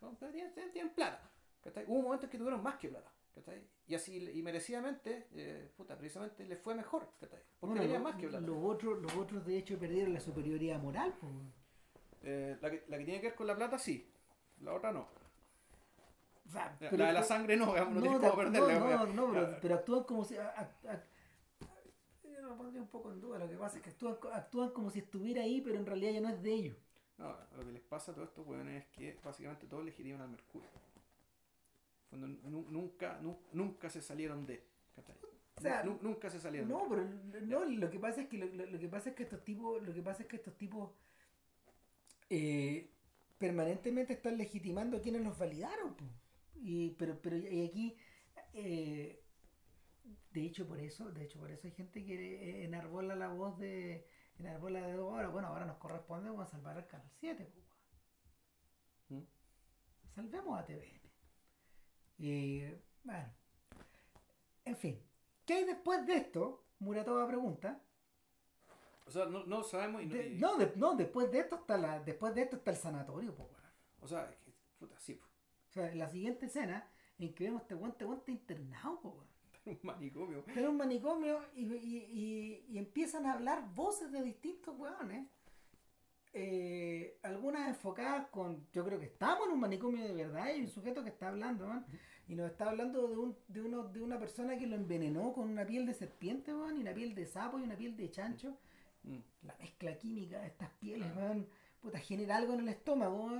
S2: No, pero tienen, tienen- plata, ¿cachai? Hubo momentos en que tuvieron más que plata, ¿cachai? Y así, y merecidamente, eh, puta, precisamente les fue mejor, ¿cachai? Porque
S1: Bueno,
S2: tenían
S1: lo-
S2: más que plata.
S1: Los otros, los otros de hecho perdieron la superioridad moral. pues.
S2: Eh, la, que, la que tiene que ver con la plata, sí. La otra no. La, de la sangre no, digamos, no, tienes
S1: no,
S2: cómo perderla.
S1: no,
S2: digamos,
S1: no,
S2: ya.
S1: pero, pero actúan como si. a- a- a- yo lo pondría un poco en duda. Lo que pasa es que actúan, co- actúan como si estuviera ahí, pero en realidad ya no es de ellos.
S2: No, lo que les pasa a todos estos weones es que básicamente todos legitiman al Mercurio. Cuando nu- nunca, nu- nunca se salieron de.
S1: O sea,
S2: Nu- nunca se salieron.
S1: No, pero no, lo que pasa es que lo, lo- lo que pasa es que estos tipos, lo que pasa es que estos tipos eh, permanentemente están legitimando a quienes los validaron. po. Y, pero, pero y aquí eh, de hecho por eso, de hecho por eso hay gente que enarbola la voz de enarbola de ahora, bueno, ahora nos corresponde vamos a salvar al canal 7, po, weón.
S2: ¿Mm?
S1: salvemos a TVN. Y bueno, en fin, ¿qué hay después de esto? Muratova pregunta.
S2: O sea, no, no sabemos y no.
S1: De- no, de- no, después de esto está la, después de esto está el sanatorio, po, weón.
S2: O sea, es que, puta, sí, po.
S1: O sea, la siguiente escena en que vemos este weón, este está internado, po,
S2: un manicomio.
S1: Está en un manicomio y, y- y- y empiezan a hablar voces de distintos weones. Eh, algunas enfocadas con. Yo creo que estamos en un manicomio de verdad. Hay un sujeto que está hablando, weón, Y nos está hablando de, un, de, uno, de una persona que lo envenenó con una piel de serpiente, weón, y una piel de sapo y una piel de chancho.
S2: Mm.
S1: La mezcla química de estas pieles, weón, puta, genera algo en el estómago,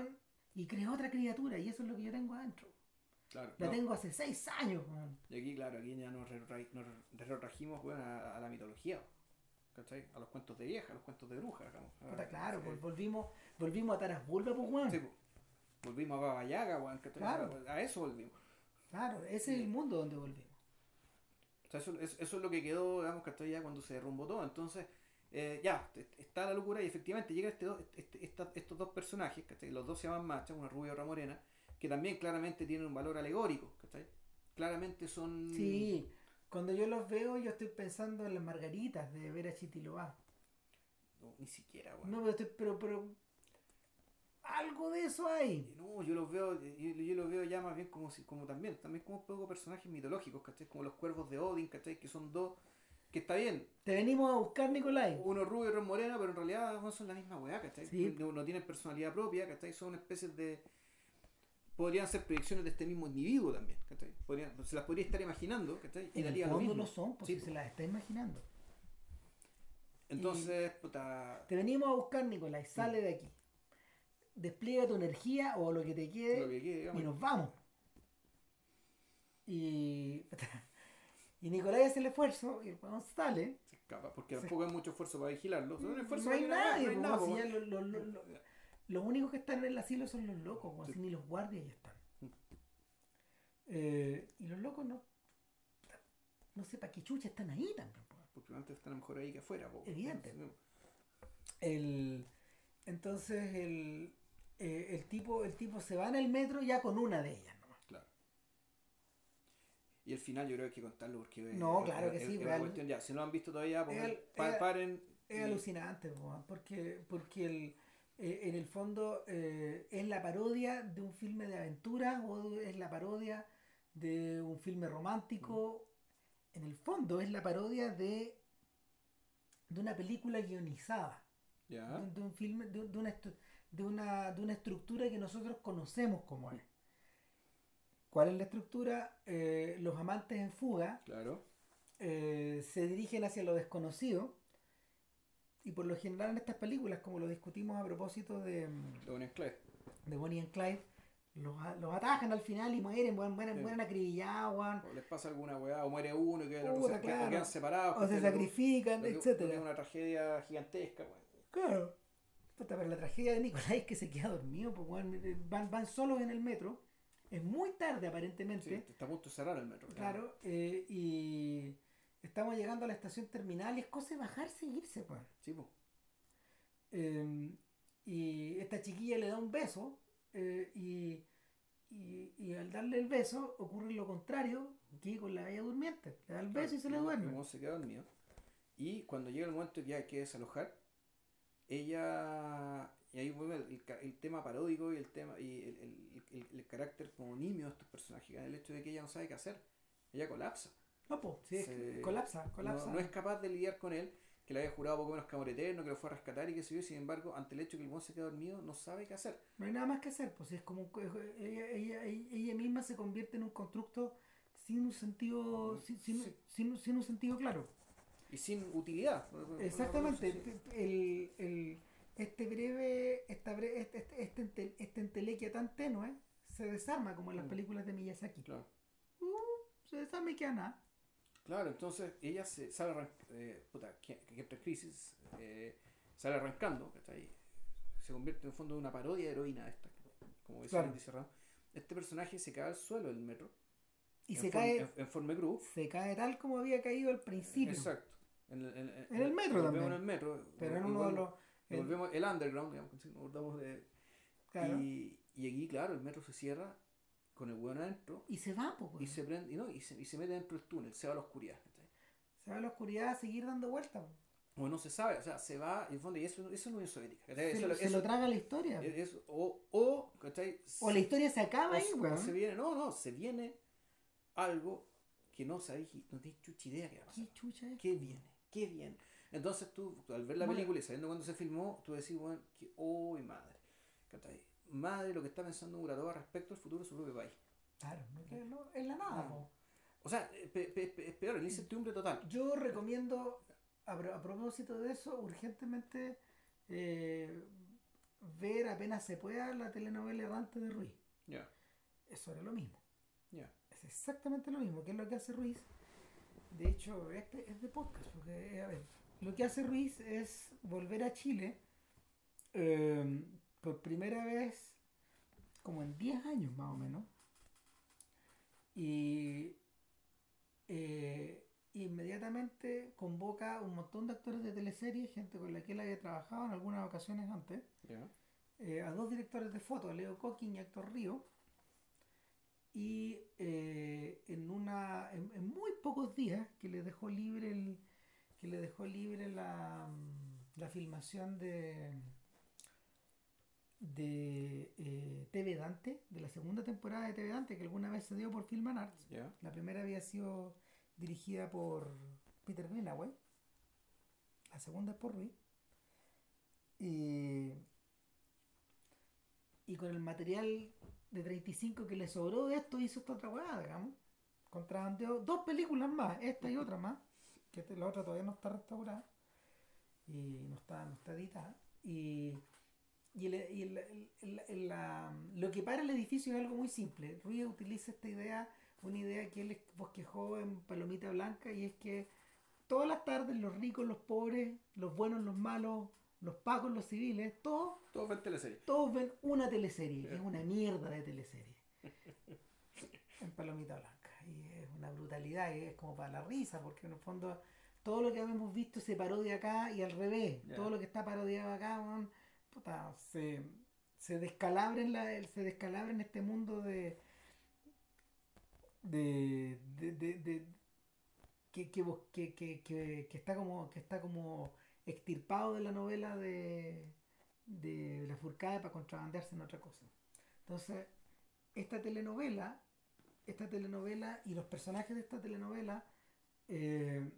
S1: y crea otra criatura. Y eso es lo que yo tengo adentro.
S2: Claro.
S1: La
S2: no.
S1: tengo hace seis años, weón.
S2: Y aquí, claro, aquí ya nos, weón, a, a la mitología. ¿Cachai? A los cuentos de vieja, a los cuentos de brujas, digamos.
S1: Puta,
S2: Ah,
S1: claro,
S2: eh,
S1: pues volvimos, volvimos a Taras Bulba, pues, weón.
S2: sí, po. Volvimos a Baba Yaga, weón, ¿cachai?
S1: Claro.
S2: A, a eso volvimos.
S1: Claro, ese es el mundo donde volvimos.
S2: O sea, eso, es- eso es lo que quedó, digamos, ¿cachai? Ya cuando se derrumbó todo. Entonces, eh, ya, está la locura y efectivamente llega este do- este- esta- estos dos personajes, ¿cachai? Los dos se llaman Macha, una rubia y otra morena, que también claramente tienen un valor alegórico, ¿cachai? Claramente son...
S1: Sí, cuando yo los veo, yo estoy pensando en las margaritas de Vera Chitiloa.
S2: No, ni siquiera, weón.
S1: No, pero, estoy- pero, pero algo de eso hay.
S2: No, yo los veo, yo, yo los veo ya más bien como si, como también, también como un poco personajes mitológicos, ¿cachai? Como los cuervos de Odin, ¿cachai? Que son dos, que está bien,
S1: Te venimos a buscar, Nicolai.
S2: uno rubio y otro morena, pero en realidad no son la misma weá, ¿cachai?
S1: Sí.
S2: No, no tienen personalidad propia, ¿cachai? Son especies de... Podrían ser proyecciones de este mismo individuo también. Podrían- se las podría estar imaginando, ¿cachai? Y
S1: En el
S2: daría lo
S1: fondo
S2: mismo.
S1: lo son, pues
S2: Sí,
S1: se las está imaginando.
S2: Entonces, puta...
S1: Te venimos a buscar, Nicolai. Sale de aquí. Despliega tu energía o lo que te quede
S2: que
S1: y nos vamos. Y, y Nicolai hace el esfuerzo y el sale.
S2: Se escapa, porque tampoco hay mucho esfuerzo para vigilarlo.
S1: No hay
S2: para
S1: nadie,
S2: no hay
S1: po,
S2: nada,
S1: si ya lo- Los únicos que están en el asilo son los locos,
S2: Sí.
S1: si ni los guardias ya están.
S2: Mm.
S1: Eh, y los locos no. No sé para qué chucha están ahí también, po.
S2: Porque antes están mejor ahí que afuera, po.
S1: Evidente. El, entonces el, eh, el tipo el tipo se va en el metro ya con una de ellas nomás.
S2: Claro. Y el final yo creo que hay que contarlo porque...
S1: No,
S2: es-
S1: claro que sí,
S2: es
S1: real.
S2: cuestión ya. Si no lo han visto todavía,
S1: El- el-
S2: paren...
S1: Es alucinante, po, porque, porque el, eh, en el fondo eh, es la parodia de un filme de aventura o es la parodia de un filme romántico. En el fondo es la parodia de, de una película guionizada, de, de un filme, de, de una, de, una, de una estructura que nosotros conocemos como es. ¿Cuál es la estructura? Eh, los amantes en fuga
S2: Claro.
S1: se dirigen hacia lo desconocido y por lo general en estas películas, como lo discutimos a propósito de, mm,
S2: Lo ponen claro.
S1: de Bonnie and Clyde, los, los atajan al final y mueren, mueren, mueren,
S2: Sí.
S1: mueren acribillados,
S2: O les pasa alguna weá, o muere uno y que el otro
S1: Puta,
S2: se,
S1: claro.
S2: o quedan separados.
S1: o se sacrifican, etcétera.
S2: Es una tragedia gigantesca, weón.
S1: Claro. Puta, pero la tragedia de Nicolás es que se queda dormido, pues, weón, van, van solos en el metro, es muy tarde aparentemente.
S2: Sí, está a punto de cerrar el metro.
S1: Claro, eh, y estamos llegando a la estación terminal y es cosa de bajarse e irse, pues.
S2: Sí, po.
S1: Eh, y esta chiquilla le da un beso eh, y, y, y al darle el beso ocurre lo contrario que con la bella durmiente. Le da el beso y se le duerme.
S2: weón se queda dormido. Y cuando llega el momento que hay que desalojar, ella. Y ahí vuelve el, el el tema paródico y el tema y el, el- el- el carácter como nimio de estos personajes, el hecho de que ella no sabe qué hacer. Ella colapsa.
S1: No, pues, sí,
S2: Se-
S1: colapsa, colapsa.
S2: No, no es capaz de lidiar con él, que le había jurado poco menos que amor eterno, que lo fue a rescatar y que se vio, sin embargo, ante el hecho que el weón se queda dormido, no sabe qué hacer.
S1: No hay nada más que hacer, pues es como ella, ella, ella, misma se convierte en un constructo sin un sentido, sin, sin-
S2: Sí.
S1: sin- sin un sentido claro.
S2: Y sin utilidad.
S1: Exactamente.
S2: Sí.
S1: El, el- este breve, esta bre- este, este, este, esta entelequia tan tenue se desarma como en las
S2: Mm.
S1: películas de Miyazaki.
S2: Claro.
S1: Se desarma y queda nada.
S2: Claro, entonces ella se sale eh, puta, que, que entra en crisis, eh, sale arrancando, ¿cachai? se convierte en el fondo en una parodia de heroína de esta, como decía
S1: Claro.
S2: Serrano. Este personaje se cae al suelo del metro
S1: Y se cae,
S2: en, en forma de cruz.
S1: se cae tal como había caído al principio.
S2: Exacto. En el, en-
S1: En el metro también.
S2: en el metro.
S1: Pero en uno de
S2: volvemos-
S1: los. el-
S2: volvemos el underground, digamos, nos acordamos de...
S1: claro.
S2: Y, y aquí, claro, el metro se cierra con el hueón adentro
S1: Y se va, pues.
S2: y se prende, y, no, y, se, y se mete dentro del túnel, se va a la oscuridad. ¿cachai?
S1: Se va a la oscuridad a seguir dando vueltas.
S2: o no se sabe, o sea, se va, en el fondo, y eso, eso es la Unión Soviética. ¿cachai?
S1: Se,
S2: Eso-
S1: lo- se
S2: eso-
S1: lo traga la historia.
S2: o, o, ¿cachai?
S1: o la historia se acaba
S2: O
S1: ahí, weón.
S2: se viene, no, no, se viene algo que no sabéis, no tenéis chucha idea que va a pasar.
S1: ¿Qué chucha es?
S2: ¿Qué viene? ¿Qué viene? Entonces tú, al ver la
S1: Bueno.
S2: película y sabiendo cuándo se filmó, tú decís, bueno, que, ¡oh, madre! ¿Cachai? Madre lo que está pensando Muratova respecto al futuro de su propio país.
S1: Claro, no, que no, es la nada,
S2: No. O sea, eh, pe- pe- pe- es peor, el incertidumbre total.
S1: Yo recomiendo, a, a propósito de eso, urgentemente eh, ver apenas se pueda la telenovela errante de Ruiz.
S2: Ya,
S1: Es sobre lo mismo.
S2: ya.
S1: Es exactamente lo mismo que es lo que hace Ruiz. De hecho, este es de podcast. Porque, eh, a ver, lo que hace Ruiz es volver a Chile eh, por primera vez como en 10 años más o menos. Y eh, inmediatamente convoca un montón de actores de teleseries, gente con la que él había trabajado en algunas ocasiones antes eh, a dos directores de foto, a Leo Coquín y Héctor Río. Y eh, en una en, en muy pocos días que le dejó libre el que le dejó libre la, la filmación de de eh, TV Dante, de la segunda temporada de TV Dante que alguna vez se dio por Film and Arts. La primera había sido dirigida por Peter Greenaway. La segunda es por Ruiz. Y, y con el material de 35 que le sobró de esto, hizo esta otra weá, digamos. Contrabandeó dos películas más, esta y otra más. Que esta- la otra todavía no está restaurada. Y no está, no está editada. Y, y, el- y el- el- la- lo que para el edificio es algo muy simple. Ruiz utiliza esta idea, una idea que él bosquejó en Palomita Blanca, y es que todas las tardes los ricos, los pobres, los buenos, los malos, los pagos, los civiles, todos,
S2: Todo ven teleserie.
S1: todos ven una teleserie, que
S2: Ya.
S1: es una mierda de teleserie. en Palomita Blanca. Y es una brutalidad, y es como para la risa, porque en el fondo todo lo que hemos visto se parodia acá y al revés. Todo lo que está parodiado acá, se, se descalabra en la, se descalabra en este mundo de de, de, de, de- que, que, que, que, está como que está como extirpado de la novela de, de la Furcade para contrabandearse en otra cosa. Entonces, esta telenovela, esta telenovela y los personajes de esta telenovela eh,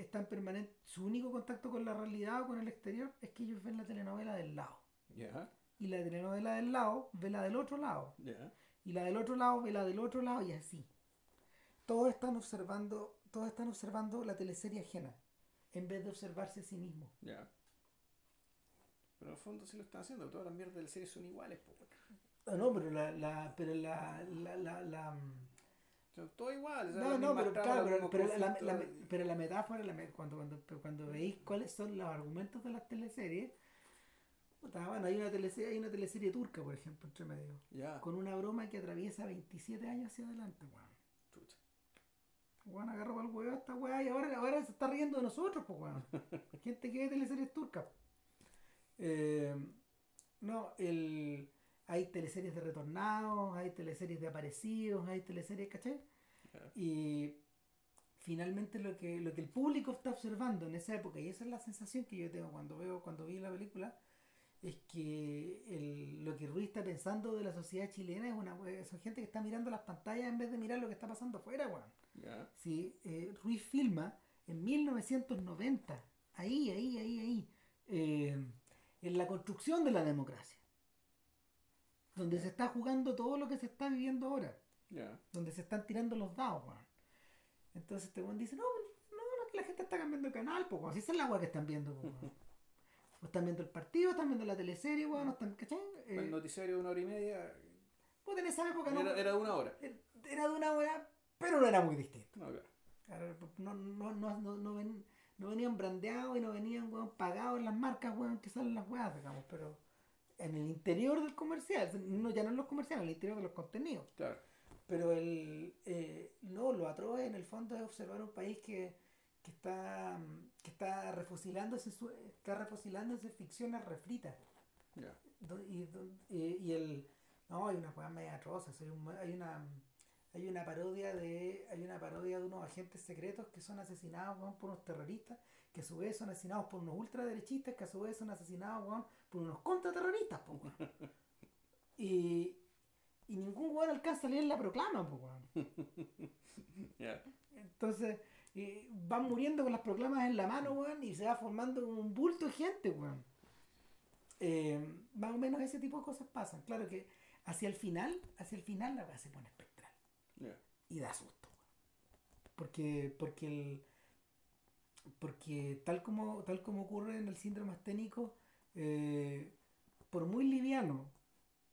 S1: están permanentes. Su único contacto con la realidad o con el exterior es que ellos ven la telenovela del lado. Y la telenovela del lado ve la del otro lado. Y la del otro lado ve la del otro lado y así. Todos están observando, todos están observando la teleserie ajena, en vez de observarse a sí mismos.
S2: Ya. Pero en el fondo sí lo están haciendo, todas las mierdas de la serie son iguales, po.
S1: Ah, no, pero la, la, pero la, la, la,
S2: Son todos iguales.
S1: no, no, pero, claro, pero, pero la, la- la-
S2: conflictos.
S1: pero la metáfora, la cuando, cuando, cuando veis cuáles son los argumentos de las teleseries, puta, bueno, hay una teleserie, hay una teleserie turca, por ejemplo, entre medio, con una broma que atraviesa 27 años hacia adelante, weón.
S2: chucha.
S1: Weón, agarró al huevo esta weá y ahora, ahora se está riendo de nosotros, pues weón. Gente que ve teleseries turcas. Eh, no, el, hay teleseries de retornados, hay teleseries de aparecidos, hay teleseries, ¿cachai? Y finalmente lo que, lo que el público está observando en esa época, y esa es la sensación que yo tengo cuando veo, cuando vi la película, es que el- lo que Ruiz está pensando de la sociedad chilena es una son gente que está mirando las pantallas en vez de mirar lo que está pasando afuera, weón.
S2: Ya,
S1: Sí, eh, Ruiz filma en 1990, ahí, ahí, ahí, ahí, eh, en la construcción de la democracia, donde se está jugando todo lo que se está viviendo ahora,
S2: ya.
S1: donde se están tirando los dados, weón. Entonces este weón dice, no, no, no, la gente está cambiando de canal, pues, esa es la weá que están viendo, pues. O están viendo el partido, están viendo la teleserie, weón, no están, ¿cachai? Eh,
S2: El noticiario de una hora y media
S1: puta, en esa época no,
S2: era, era de una hora.
S1: era de una hora, pero no era muy distinto.
S2: No, claro.
S1: No, no, no, no, no, ven- no venían brandeados y no venían weón, pagados en las marcas weón, que salen las weas, digamos, pero en el interior del comercial, no, ya no en los comerciales, en el interior de los contenidos.
S2: claro.
S1: Pero el, eh, no, lo atroz en el fondo es observar un país que, que está mm, que está refusilándose su- está refusilándose ficciones refritas. Do- y, y- y el no hay una weá media atroz hay, un- hay una hay una parodia de hay una parodia de unos agentes secretos que son asesinados weón, por unos terroristas que a su vez son asesinados por unos ultraderechistas que a su vez son asesinados weón, por unos contraterroristas po, weón. y, y ningún weón alcanza a leer la proclama po, weón.
S2: Ya.
S1: entonces y van muriendo con las proclamas en la mano weón, y se va formando un bulto de gente weón. Eh, más o menos ese tipo de cosas pasan claro que hacia el final hacia el final la weá se pone espectral y da susto. weón. Porque, porque el porque tal como, tal como ocurre en el síndrome asténico, eh, por muy liviano,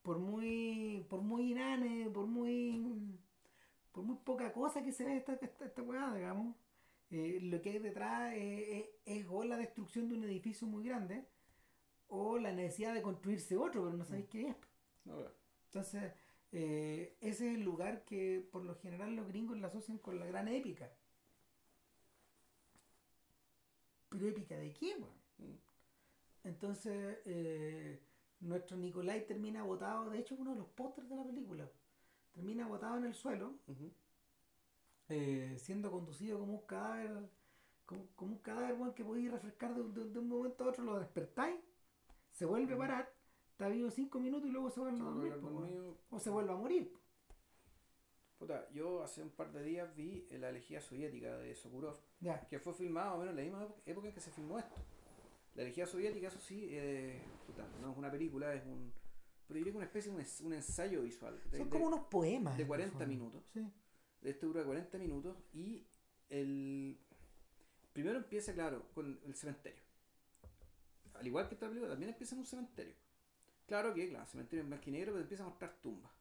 S1: por muy, por muy inane, por muy por muy poca cosa que se ve esta, esta, esta weá, digamos, eh, lo que hay detrás es, es- es o la destrucción de un edificio muy grande o la necesidad de construirse otro, pero no sabéis qué es. Entonces, eh, ese es el lugar que por lo general los gringos la asocian con la gran épica. ¿Pero épica de qué, weón? Entonces, eh, nuestro Nicolai termina botado, de hecho, es uno de los pósters de la película. Termina botado en el suelo, eh, siendo conducido como un cadáver, como, como un cadáver que podéis refrescar de, un- de- de un momento a otro, lo despertáis, se vuelve a parar, está vivo cinco minutos y luego se vuelve a dormir, o se vuelve a morir.
S2: Puta, yo hace un par de días vi la elegía soviética de Sokurov,
S1: Ya,
S2: que fue filmada más o menos en la misma época en que se filmó esto. La elegía soviética, eso sí, eh, puta, no es una película, es un. Pero yo diría que una especie de un, ens- un ensayo visual. de-
S1: son
S2: de-
S1: como unos poemas.
S2: de
S1: en el
S2: 40
S1: fondo.
S2: minutos.
S1: Sí.
S2: Este dura 40 minutos y el. Primero empieza, claro, con el cementerio. Al igual que esta película, también empieza en un cementerio. Claro que, claro, cementerio en blanco y negro, pero empieza a mostrar tumbas.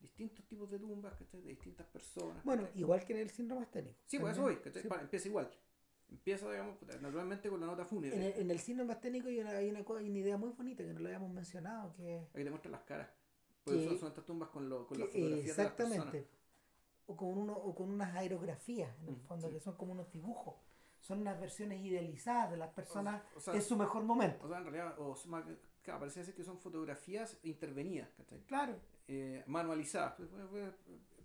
S2: Distintos tipos de tumbas, ¿cachai? De distintas personas.
S1: Bueno,
S2: ¿cachai?
S1: igual que en el síndrome asténico.
S2: Sí, pues eso voy, Empieza igual. Empieza, digamos, naturalmente con la nota fúnebre.
S1: En el, en el síndrome asténico hay una, hay, una, hay una idea muy bonita que no lo habíamos mencionado, que,
S2: Aquí te muestran las caras. Son, estas tumbas con, lo, con las fotografías de las personas.
S1: exactamente. O con, uno, o con unas aerografías, en el
S2: Mm,
S1: fondo,
S2: sí.
S1: que son como unos dibujos. Son unas versiones idealizadas de las personas
S2: o sea-
S1: en su mejor momento.
S2: O sea, en realidad, o más- claro, parece ser que son fotografías intervenidas, ¿cachai?
S1: Claro.
S2: eh, manualizadas.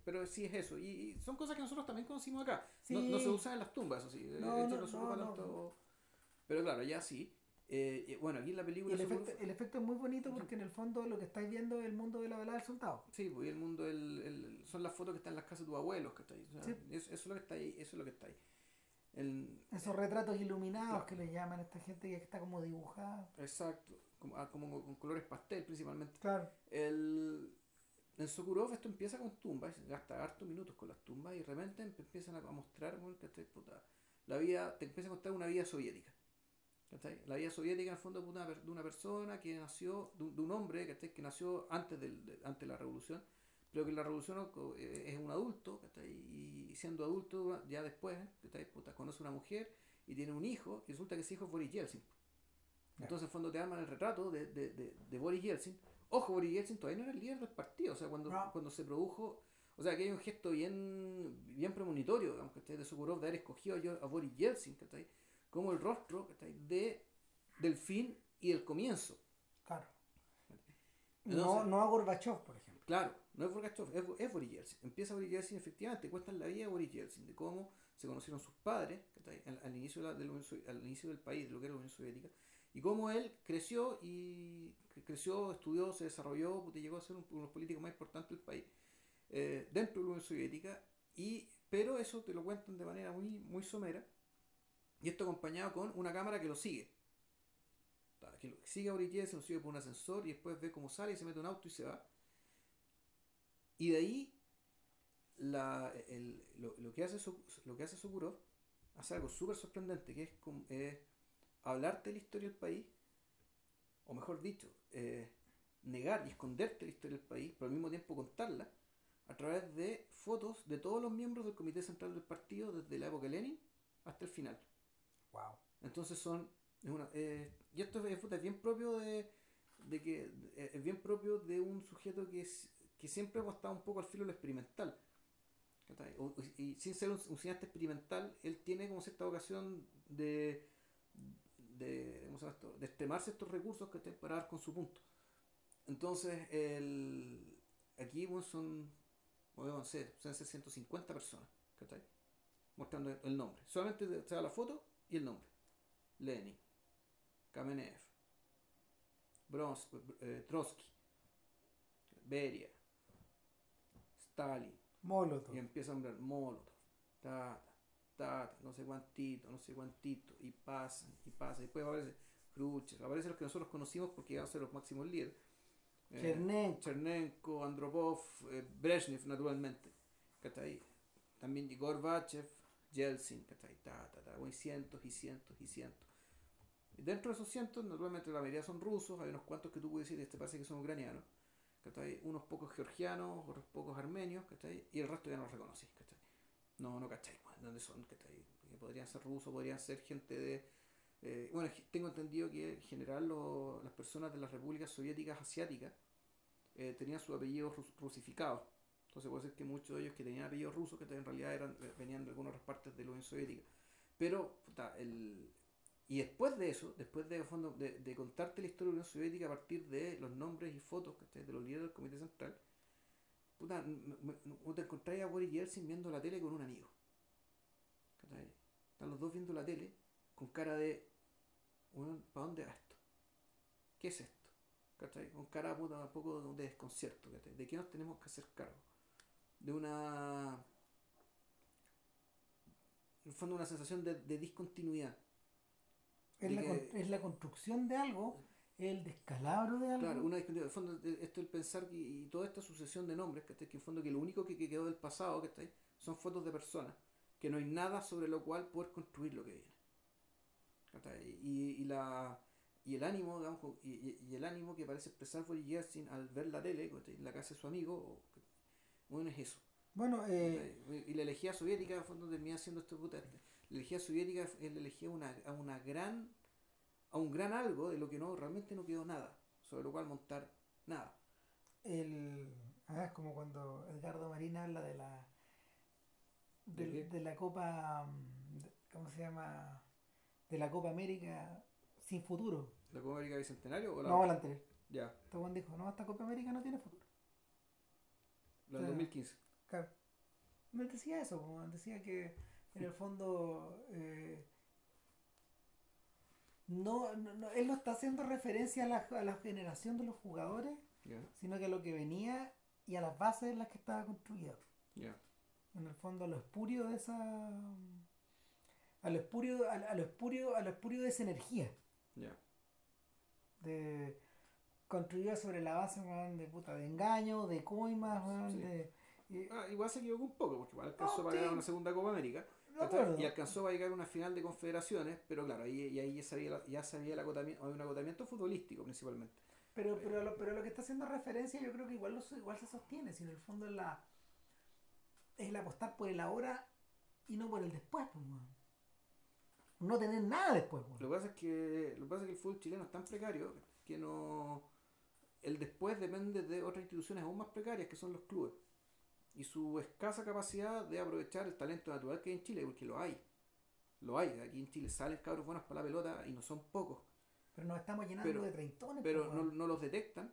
S2: Pero sí es eso. Y, y son cosas que nosotros también conocimos acá. No,
S1: Sí.
S2: no se usan en las tumbas, eso sí.
S1: No,
S2: De hecho,
S1: no, no, no.
S2: tanto- Pero claro, ya sí. Eh, bueno, aquí en la película...
S1: el efecto, el efecto es muy bonito porque en el fondo lo que estáis viendo es el mundo de la velada del soldado.
S2: Sí, pues el mundo el, el- son las fotos que están en las casas de tus abuelos, que está ahí. O sea,
S1: Sí.
S2: eso, eso es lo que está ahí. Eso es lo que está ahí. El-
S1: Esos retratos iluminados
S2: Claro.
S1: que le llaman a esta gente que está como dibujada.
S2: exacto. Como, ah, como con colores pastel principalmente.
S1: Claro.
S2: El, en Sokurov esto empieza con tumbas, gasta hartos minutos con las tumbas y de repente empiezan a mostrar ¿cachai? Puta, la vida, te empieza a contar una vida soviética. ¿cachai? La vida soviética en el fondo de una, de una persona que nació, de un, de un hombre ¿cachai? que nació antes, del, de, antes de la revolución, pero que la revolución eh, es un adulto, ¿cachai? y siendo adulto ya después, ¿cachai? Puta, conoce una mujer y tiene un hijo, y resulta que ese hijo es Boris Yeltsin. Entonces, en el fondo, te arman el retrato de, de, de, de Boris Yeltsin. Ojo, Boris Yeltsin todavía no era el líder del partido. O sea, cuando,
S1: No.
S2: cuando se produjo. O sea, que hay un gesto bien, bien premonitorio, digamos, ¿cachai? de Sokurov de haber escogido a Boris Yeltsin, ¿cachai? como el rostro ¿cachai? de, del fin y del comienzo.
S1: Claro. No,
S2: Entonces-
S1: no a Gorbachev, por ejemplo.
S2: Claro, no es Gorbachev, es, es Boris Yeltsin. Empieza Boris Yeltsin, efectivamente, cuentan la vida de Boris Yeltsin, de cómo se conocieron sus padres ¿cachai? al, al inicio, de la- de la Unión Sovi- al inicio del país, de lo que era la Unión Soviética, y cómo él creció y cre- creció, estudió, se desarrolló, llegó a ser un- uno de los políticos más importantes del país, eh, dentro de la Unión Soviética, y, pero eso te lo cuentan de manera muy, muy somera, y esto acompañado con una cámara que lo sigue. Que lo- sigue a Yeltsin, lo sigue por un ascensor y después ve cómo sale y se mete un auto y se va. Y de ahí la, el- lo, que hace hace Sokurov hace algo súper sorprendente que es, es hablarte de la historia del país o mejor dicho eh, negar y esconderte la historia del país pero al mismo tiempo contarla a través de fotos de todos los miembros del comité central del partido desde la época de Lenin hasta el final
S1: Wow.
S2: entonces son. Es una, eh, y esto es, es bien propio de. de que eh, es bien propio de un sujeto que, es, que siempre ha estado un poco al filo de lo experimental. y sin ser un, un cineasta experimental, él tiene como cierta vocación de. De, ¿cómo se llama esto? de extremarse estos recursos que para dar con su punto. Entonces, el, aquí bueno, son o no sé, pueden ser 150 personas, ¿cachai? Mostrando el nombre. Solamente se da la foto y el nombre. Lenin, Kamenev, Brons, eh, Trotsky, Beria, Stalin.
S1: Molotov.
S2: Y empieza a nombrar Molotov, ta, ta, no sé cuántito, no sé cuántito, y pasan, y pasan. Y después aparece Khrushchev, aparecen los que nosotros conocimos porque iban a ser los máximos líderes. Eh,
S1: Chernenko.
S2: Chernenko, Andropov, eh, Brezhnev, naturalmente. ¿Cachai? También Gorbachev, Yeltsin, ¿cachai? Ta, ta, ta, hay cientos y cientos y cientos. Y dentro de esos cientos, naturalmente la mayoría son rusos, hay unos cuantos que tú puedes decir, este parece que son ucranianos. ¿cachai? Unos pocos georgianos, otros pocos armenios, ¿cachai? Y el resto ya no los reconocí, ¿cachai? No, no cachai, ¿dónde son? ¿cachai? Porque podrían ser rusos, podrían ser gente de... eh, bueno, tengo entendido que en general lo- las personas de las repúblicas soviéticas asiáticas eh, tenían sus apellidos rus- rusificados. Entonces puede ser que muchos de ellos que tenían apellidos rusos, que en realidad eran, eh, venían de algunas partes de la Unión Soviética. Pero, puta, el... Y después de eso, después de, fondo, de, de contarte la historia de la Unión Soviética a partir de los nombres y fotos ¿cachai? de los líderes del Comité Central, puta, m- te encontráis a Boris Yeltsin viendo la tele con un amigo. ¿Cachai? Están los dos viendo la tele con cara de, ¿para dónde va esto? ¿Qué es esto? ¿cachai? Con cara puta, un poco de desconcierto, ¿cachai? ¿De qué nos tenemos que hacer cargo? De una. En el fondo, una sensación de, de discontinuidad.
S1: Es
S2: de
S1: la,
S2: que-
S1: con- es la construcción de algo, el descalabro de algo.
S2: Claro, una discontinuidad. En el fondo, de- esto el pensar que, y toda esta sucesión de nombres, ¿cachai? Que en el fondo que lo único que, que quedó del pasado, ¿cachai? Son fotos de personas. Que no hay nada sobre lo cual poder construir lo que viene. Y, y la y el ánimo, digamos, y, el ánimo que parece expresar Boris Yeltsin al ver la tele, en la casa de su amigo, bueno, es eso.
S1: Bueno, eh,
S2: y la elegía soviética, en el fondo, termina siendo este puta. La elegía soviética es la elegía una, a una gran, a un gran algo de lo que no realmente no quedó nada, sobre lo cual montar nada.
S1: el, ah, es como cuando Edgardo Marín habla de la
S2: ¿De
S1: de,
S2: qué?
S1: de la Copa, mm, ¿cómo se llama? De la Copa América sin futuro.
S2: ¿La Copa América Bicentenario o la
S1: No, la anterior.
S2: Ya,
S1: Este buen dijo, no, esta Copa América no tiene futuro.
S2: la del
S1: Sí.
S2: 2015.
S1: Claro. Me decía eso, como decía que en el fondo eh, no, no- no- él no está haciendo referencia a la, a la generación de los jugadores, sino que a lo que venía y a las bases en las que estaba construido.
S2: ya.
S1: En el fondo a lo espurio de esa a lo espurio, a, a lo espurio, a lo espurio de esa energía.
S2: Ya.
S1: De construida sobre la base weón, de puta de engaño, de coimas,
S2: Sí.
S1: de y-
S2: Ah, igual se equivocó un poco, porque igual alcanzó
S1: No,
S2: a ganar
S1: sí.
S2: una segunda Copa América. Y alcanzó a llegar a una final de confederaciones, pero claro, ahí, y ahí ya sabía, ya sabía el acotamiento, un acotamiento futbolístico principalmente.
S1: Pero, pero, lo, pero lo que está haciendo referencia yo creo que igual, lo, igual se sostiene, si en el fondo es la es el apostar por el ahora y no por el después, pues. No tener nada después.
S2: Lo que pasa es que, lo que, pasa es que el fútbol chileno es tan precario que no. El después depende de otras instituciones aún más precarias que son los clubes. Y su escasa capacidad de aprovechar el talento natural que hay en Chile, porque lo hay. Lo hay. Aquí en Chile salen cabros buenos para la pelota y no son pocos.
S1: Pero nos estamos llenando
S2: Pero-
S1: de treintones,
S2: Pero
S1: pues,
S2: no, no los detectan,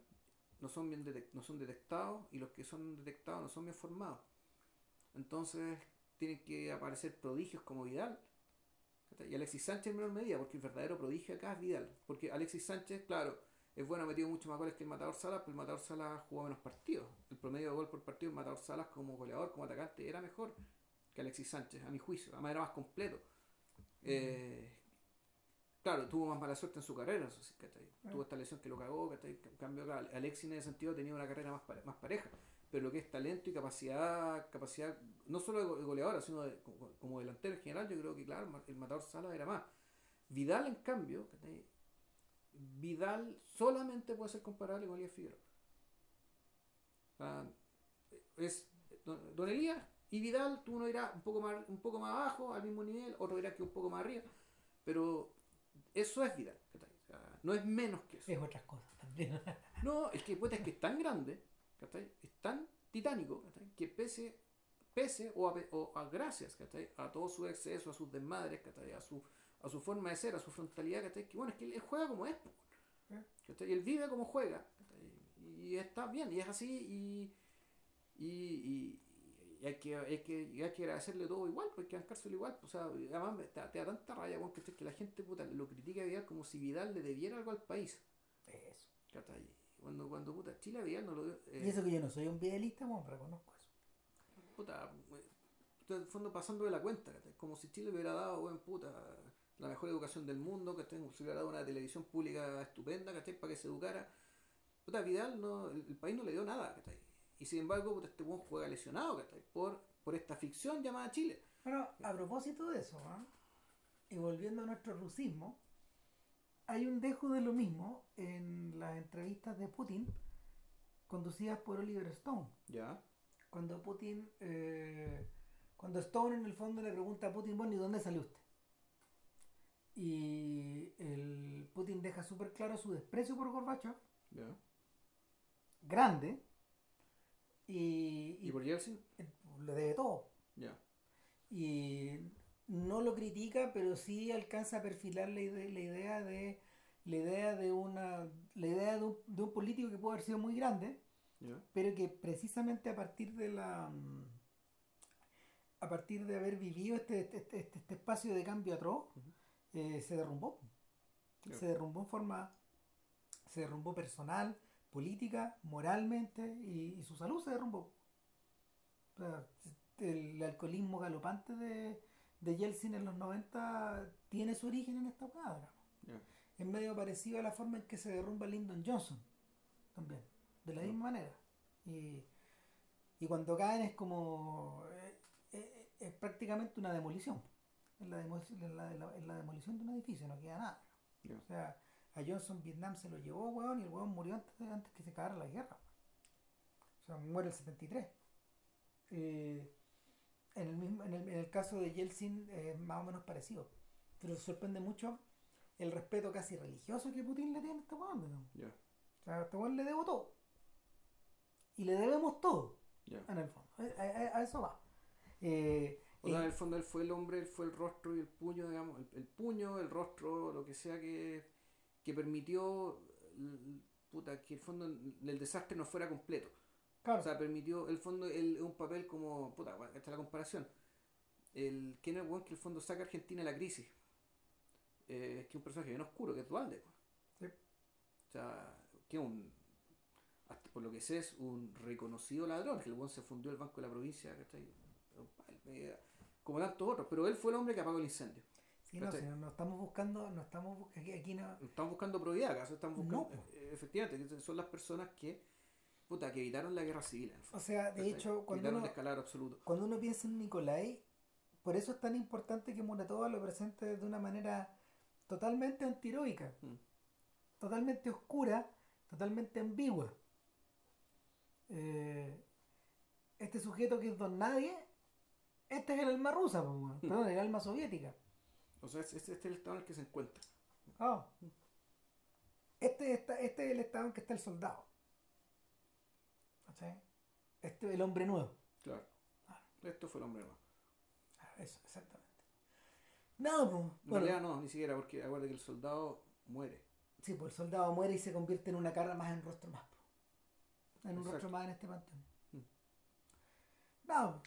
S2: no son bien detec- no son detectados y los que son detectados no son bien formados. Entonces tienen que aparecer prodigios como Vidal. Y Alexis Sánchez en menor medida, porque el verdadero prodigio acá es Vidal. Porque Alexis Sánchez, claro, es bueno, ha metido mucho más goles que el Matador Salas, pero el Matador Salas jugó menos partidos. El promedio de gol por partido, el Matador Salas como goleador, como atacante, era mejor que Alexis Sánchez, a mi juicio. Además era más completo. Eh, claro, tuvo más mala suerte en su carrera, eso sí, ¿cachai?
S1: Ah.
S2: Tuvo esta lesión que lo cagó, ¿cachai? En cambio, claro, Alexis en ese sentido tenía una carrera más, pare- más pareja. Pero lo que es talento y capacidad, capacidad no solo de go- de goleadora, sino de- como, como delantero en general, yo creo que, claro, el Matador Salas era más. Vidal, en cambio. Vidal solamente puede ser comparable con Elías Figueroa. Ah, es Don, Don Elías y Vidal, tú uno irá un poco más un poco más abajo, al mismo nivel, otro irá que un poco más arriba, pero eso es Vidal. O sea, no es menos que eso.
S1: Es otras cosas también.
S2: No, es que, puta, es que es tan grande, ¿cachai? Es tan titánico, ¿cachai? Que pese, pese o, a, o a gracias, ¿cachai? A todo su exceso, a sus desmadres, ¿cachai? A su, a su forma de ser, a su frontalidad, ¿cachai? Que bueno, es que él, él juega como es,
S1: ¿Eh?
S2: ¿cachai? Y él vive como juega. Y está bien, y es así, y, y, y, y hay que, hay que, y hay que agradecerle todo igual, pues hay que bancárselo igual. pues, O sea, además te, te da tanta raya, que, que la gente puta, lo critica a Vidal como si Vidal le debiera algo al país.
S1: Eso.
S2: ¿cachai? Cuando, cuando puta, Chile a Vidal no lo dio. eh,
S1: Y eso que yo no soy un videalista, bueno, reconozco eso.
S2: puta, eh, en el fondo pasando de la cuenta, como si Chile le hubiera dado, weón, puta, la mejor educación del mundo, que se le hubiera dado una televisión pública estupenda, ¿cachai? Para que se educara. Puta, Vidal, no, el, el país no le dio nada, ¿cachai? Y sin embargo, puta, este buen juega lesionado, ¿cachai? Por, por esta ficción llamada Chile.
S1: Bueno, a propósito de eso, ¿ah? y volviendo a nuestro rusismo, hay un dejo de lo mismo en las entrevistas de Putin conducidas por Oliver Stone.
S2: Ya.
S1: Cuando Putin, eh, cuando Stone en el fondo le pregunta a Putin, bueno, ¿y dónde salió usted? Y el Putin deja súper claro su desprecio por Gorbachev,
S2: Ya.
S1: grande, y,
S2: ¿Y por Yeltsin?
S1: le debe todo.
S2: Ya.
S1: y no lo critica, pero sí alcanza a perfilar la idea, la idea de la idea de una la idea de un, de un político que puede haber sido muy grande, pero que precisamente a partir de la a partir de haber vivido este, este, este- este espacio de cambio atroz, eh, se derrumbó. Se derrumbó en forma se derrumbó personal, política, moralmente y, y su salud se derrumbó. O sea, el alcoholismo galopante de, de Yeltsin en los 90 tiene su origen en esta.
S2: Ya.
S1: Es medio parecido a la forma en que se derrumba Lyndon Johnson, también, de la misma manera. Y, y cuando caen es como. eh, eh, es prácticamente una demolición. Es la, demo- es la- la- es la demolición de un edificio, no queda nada. O sea, a Johnson Vietnam se lo llevó, weón, y el weón murió antes, antes que se acabara la guerra. O sea, muere el 73. Eh, en, el mismo, en, el, en el caso de Yeltsin es más o menos parecido. Pero sorprende mucho el respeto casi religioso que Putin le tiene a este weón.
S2: Ya.
S1: O sea, a este weón le debo todo. Y le debemos todo,
S2: Ya.
S1: en el fondo. A, a- a eso va. Eh,
S2: O sea,
S1: eh,
S2: en el fondo él fue el hombre, él fue el rostro y el puño, digamos, el, el puño, el rostro, lo que sea que, que permitió puta, que el fondo el desastre no fuera completo.
S1: Claro,
S2: O sea, permitió, el fondo, el, un papel como, puta, bueno, esta es la comparación. El, ¿Quién es el weón que el fondo saca a Argentina de la crisis? Eh, que es un personaje bien oscuro, que es Dualde.
S1: Sí.
S2: O sea, que es un, hasta por lo que sé, es un reconocido ladrón, que el weón se fundió el Banco de la Provincia, ¿cachai? Como tantos otros, pero él fue el hombre que apagó el incendio.
S1: sí, no, no, no estamos buscando, no estamos buscando, aquí, aquí no,
S2: Están buscando probidad, ¿acaso? Están buscando,
S1: No,
S2: eh, efectivamente, que son las personas que, puta, que evitaron la guerra civil. en
S1: O sea, de hecho, cuando
S2: evitaron
S1: uno,
S2: el escalar absoluto.
S1: cuando uno piensa en Nicolai, por eso es tan importante que Muratova lo presente de una manera totalmente antiheroica,
S2: Mm.
S1: totalmente oscura, totalmente ambigua. Eh, este sujeto que es don nadie, este es el alma rusa, perdón, el alma soviética.
S2: O sea, es- este es el estado en el que se encuentra.
S1: Ah. Este, está, este es el estado en que está el soldado. ¿Cachai? Este es el hombre nuevo.
S2: Claro.
S1: Ah.
S2: Esto fue el hombre nuevo.
S1: Ah, Eso, exactamente. No, pues.
S2: En
S1: Bueno,
S2: realidad no, ni siquiera, porque acuérdate que el soldado muere.
S1: sí, pues el soldado muere y se convierte en una cara más en rostro más. En un
S2: Exacto.
S1: rostro más en este panteón.
S2: Mm.
S1: No,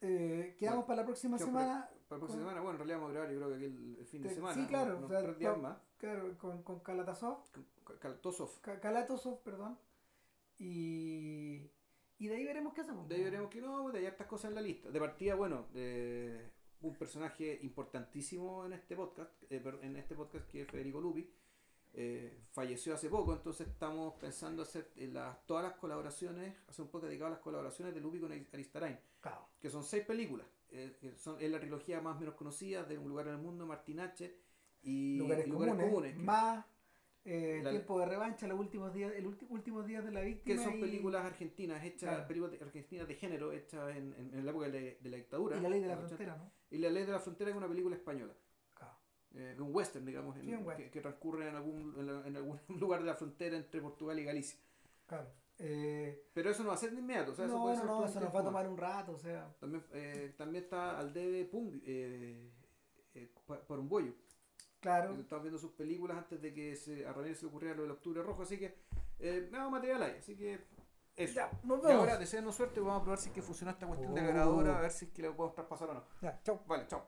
S1: eh, quedamos
S2: Bueno,
S1: para la próxima semana.
S2: Para la próxima
S1: con-
S2: semana, bueno, en realidad vamos a grabar yo creo que aquí el, el fin de
S1: Sí,
S2: semana.
S1: claro,
S2: unos
S1: o sea,
S2: tres días
S1: to-
S2: más.
S1: Claro, con, con Kalatasov.
S2: Con- con Kaltosov.
S1: Ka- Kalatosov, perdón. Y, y de ahí veremos qué hacemos.
S2: De ahí veremos que no, de ahí hay estas cosas en la lista. De partida, bueno, de un personaje importantísimo en este podcast, eh, en este podcast que es Federico Lupi. eh, falleció hace poco, entonces estamos pensando hacer eh, las, todas las colaboraciones, hacer un podcast dedicado a las colaboraciones de Lupi con Aris- Aristarain,
S1: Claro.
S2: que son seis películas. eh, son, es la trilogía más menos conocida de Un lugar en el mundo, Martin H. y
S1: lugares, comunes,
S2: que-
S1: más eh,
S2: La-
S1: tiempo de revancha, los últimos días, el últimos días de la
S2: que
S1: víctima
S2: son
S1: y,
S2: películas argentinas hechas,
S1: Claro.
S2: películas argentinas de género hechas en, en- en la época de, la- de la dictadura.
S1: y la ley de la
S2: en los 80.
S1: frontera, ¿no?
S2: Y La Ley de la Frontera es una película española,
S1: Claro.
S2: eh, un western, digamos, en-
S1: Sí, un
S2: que,
S1: western.
S2: que transcurre en algún, en, algún lugar de la frontera entre Portugal y Galicia.
S1: claro. Eh,
S2: Pero eso no va a ser de inmediato, o sea, eso
S1: no,
S2: puede
S1: no,
S2: ser
S1: no, eso nos va a tomar un rato, o sea,
S2: También, eh, también está al debe Pung, por un bollo.
S1: Claro.
S2: Estamos viendo sus películas antes de que se, a Ramírez se ocurriera lo del Octubre Rojo, así que eh, nuevo material hay, así que Eso.
S1: Ya, nos
S2: Y
S1: vemos.
S2: ahora, deseenos suerte, vamos a probar si es que funciona esta cuestión de la grabadora, a ver si es que la podemos traspasar o no.
S1: Ya, chau.
S2: Vale, chao.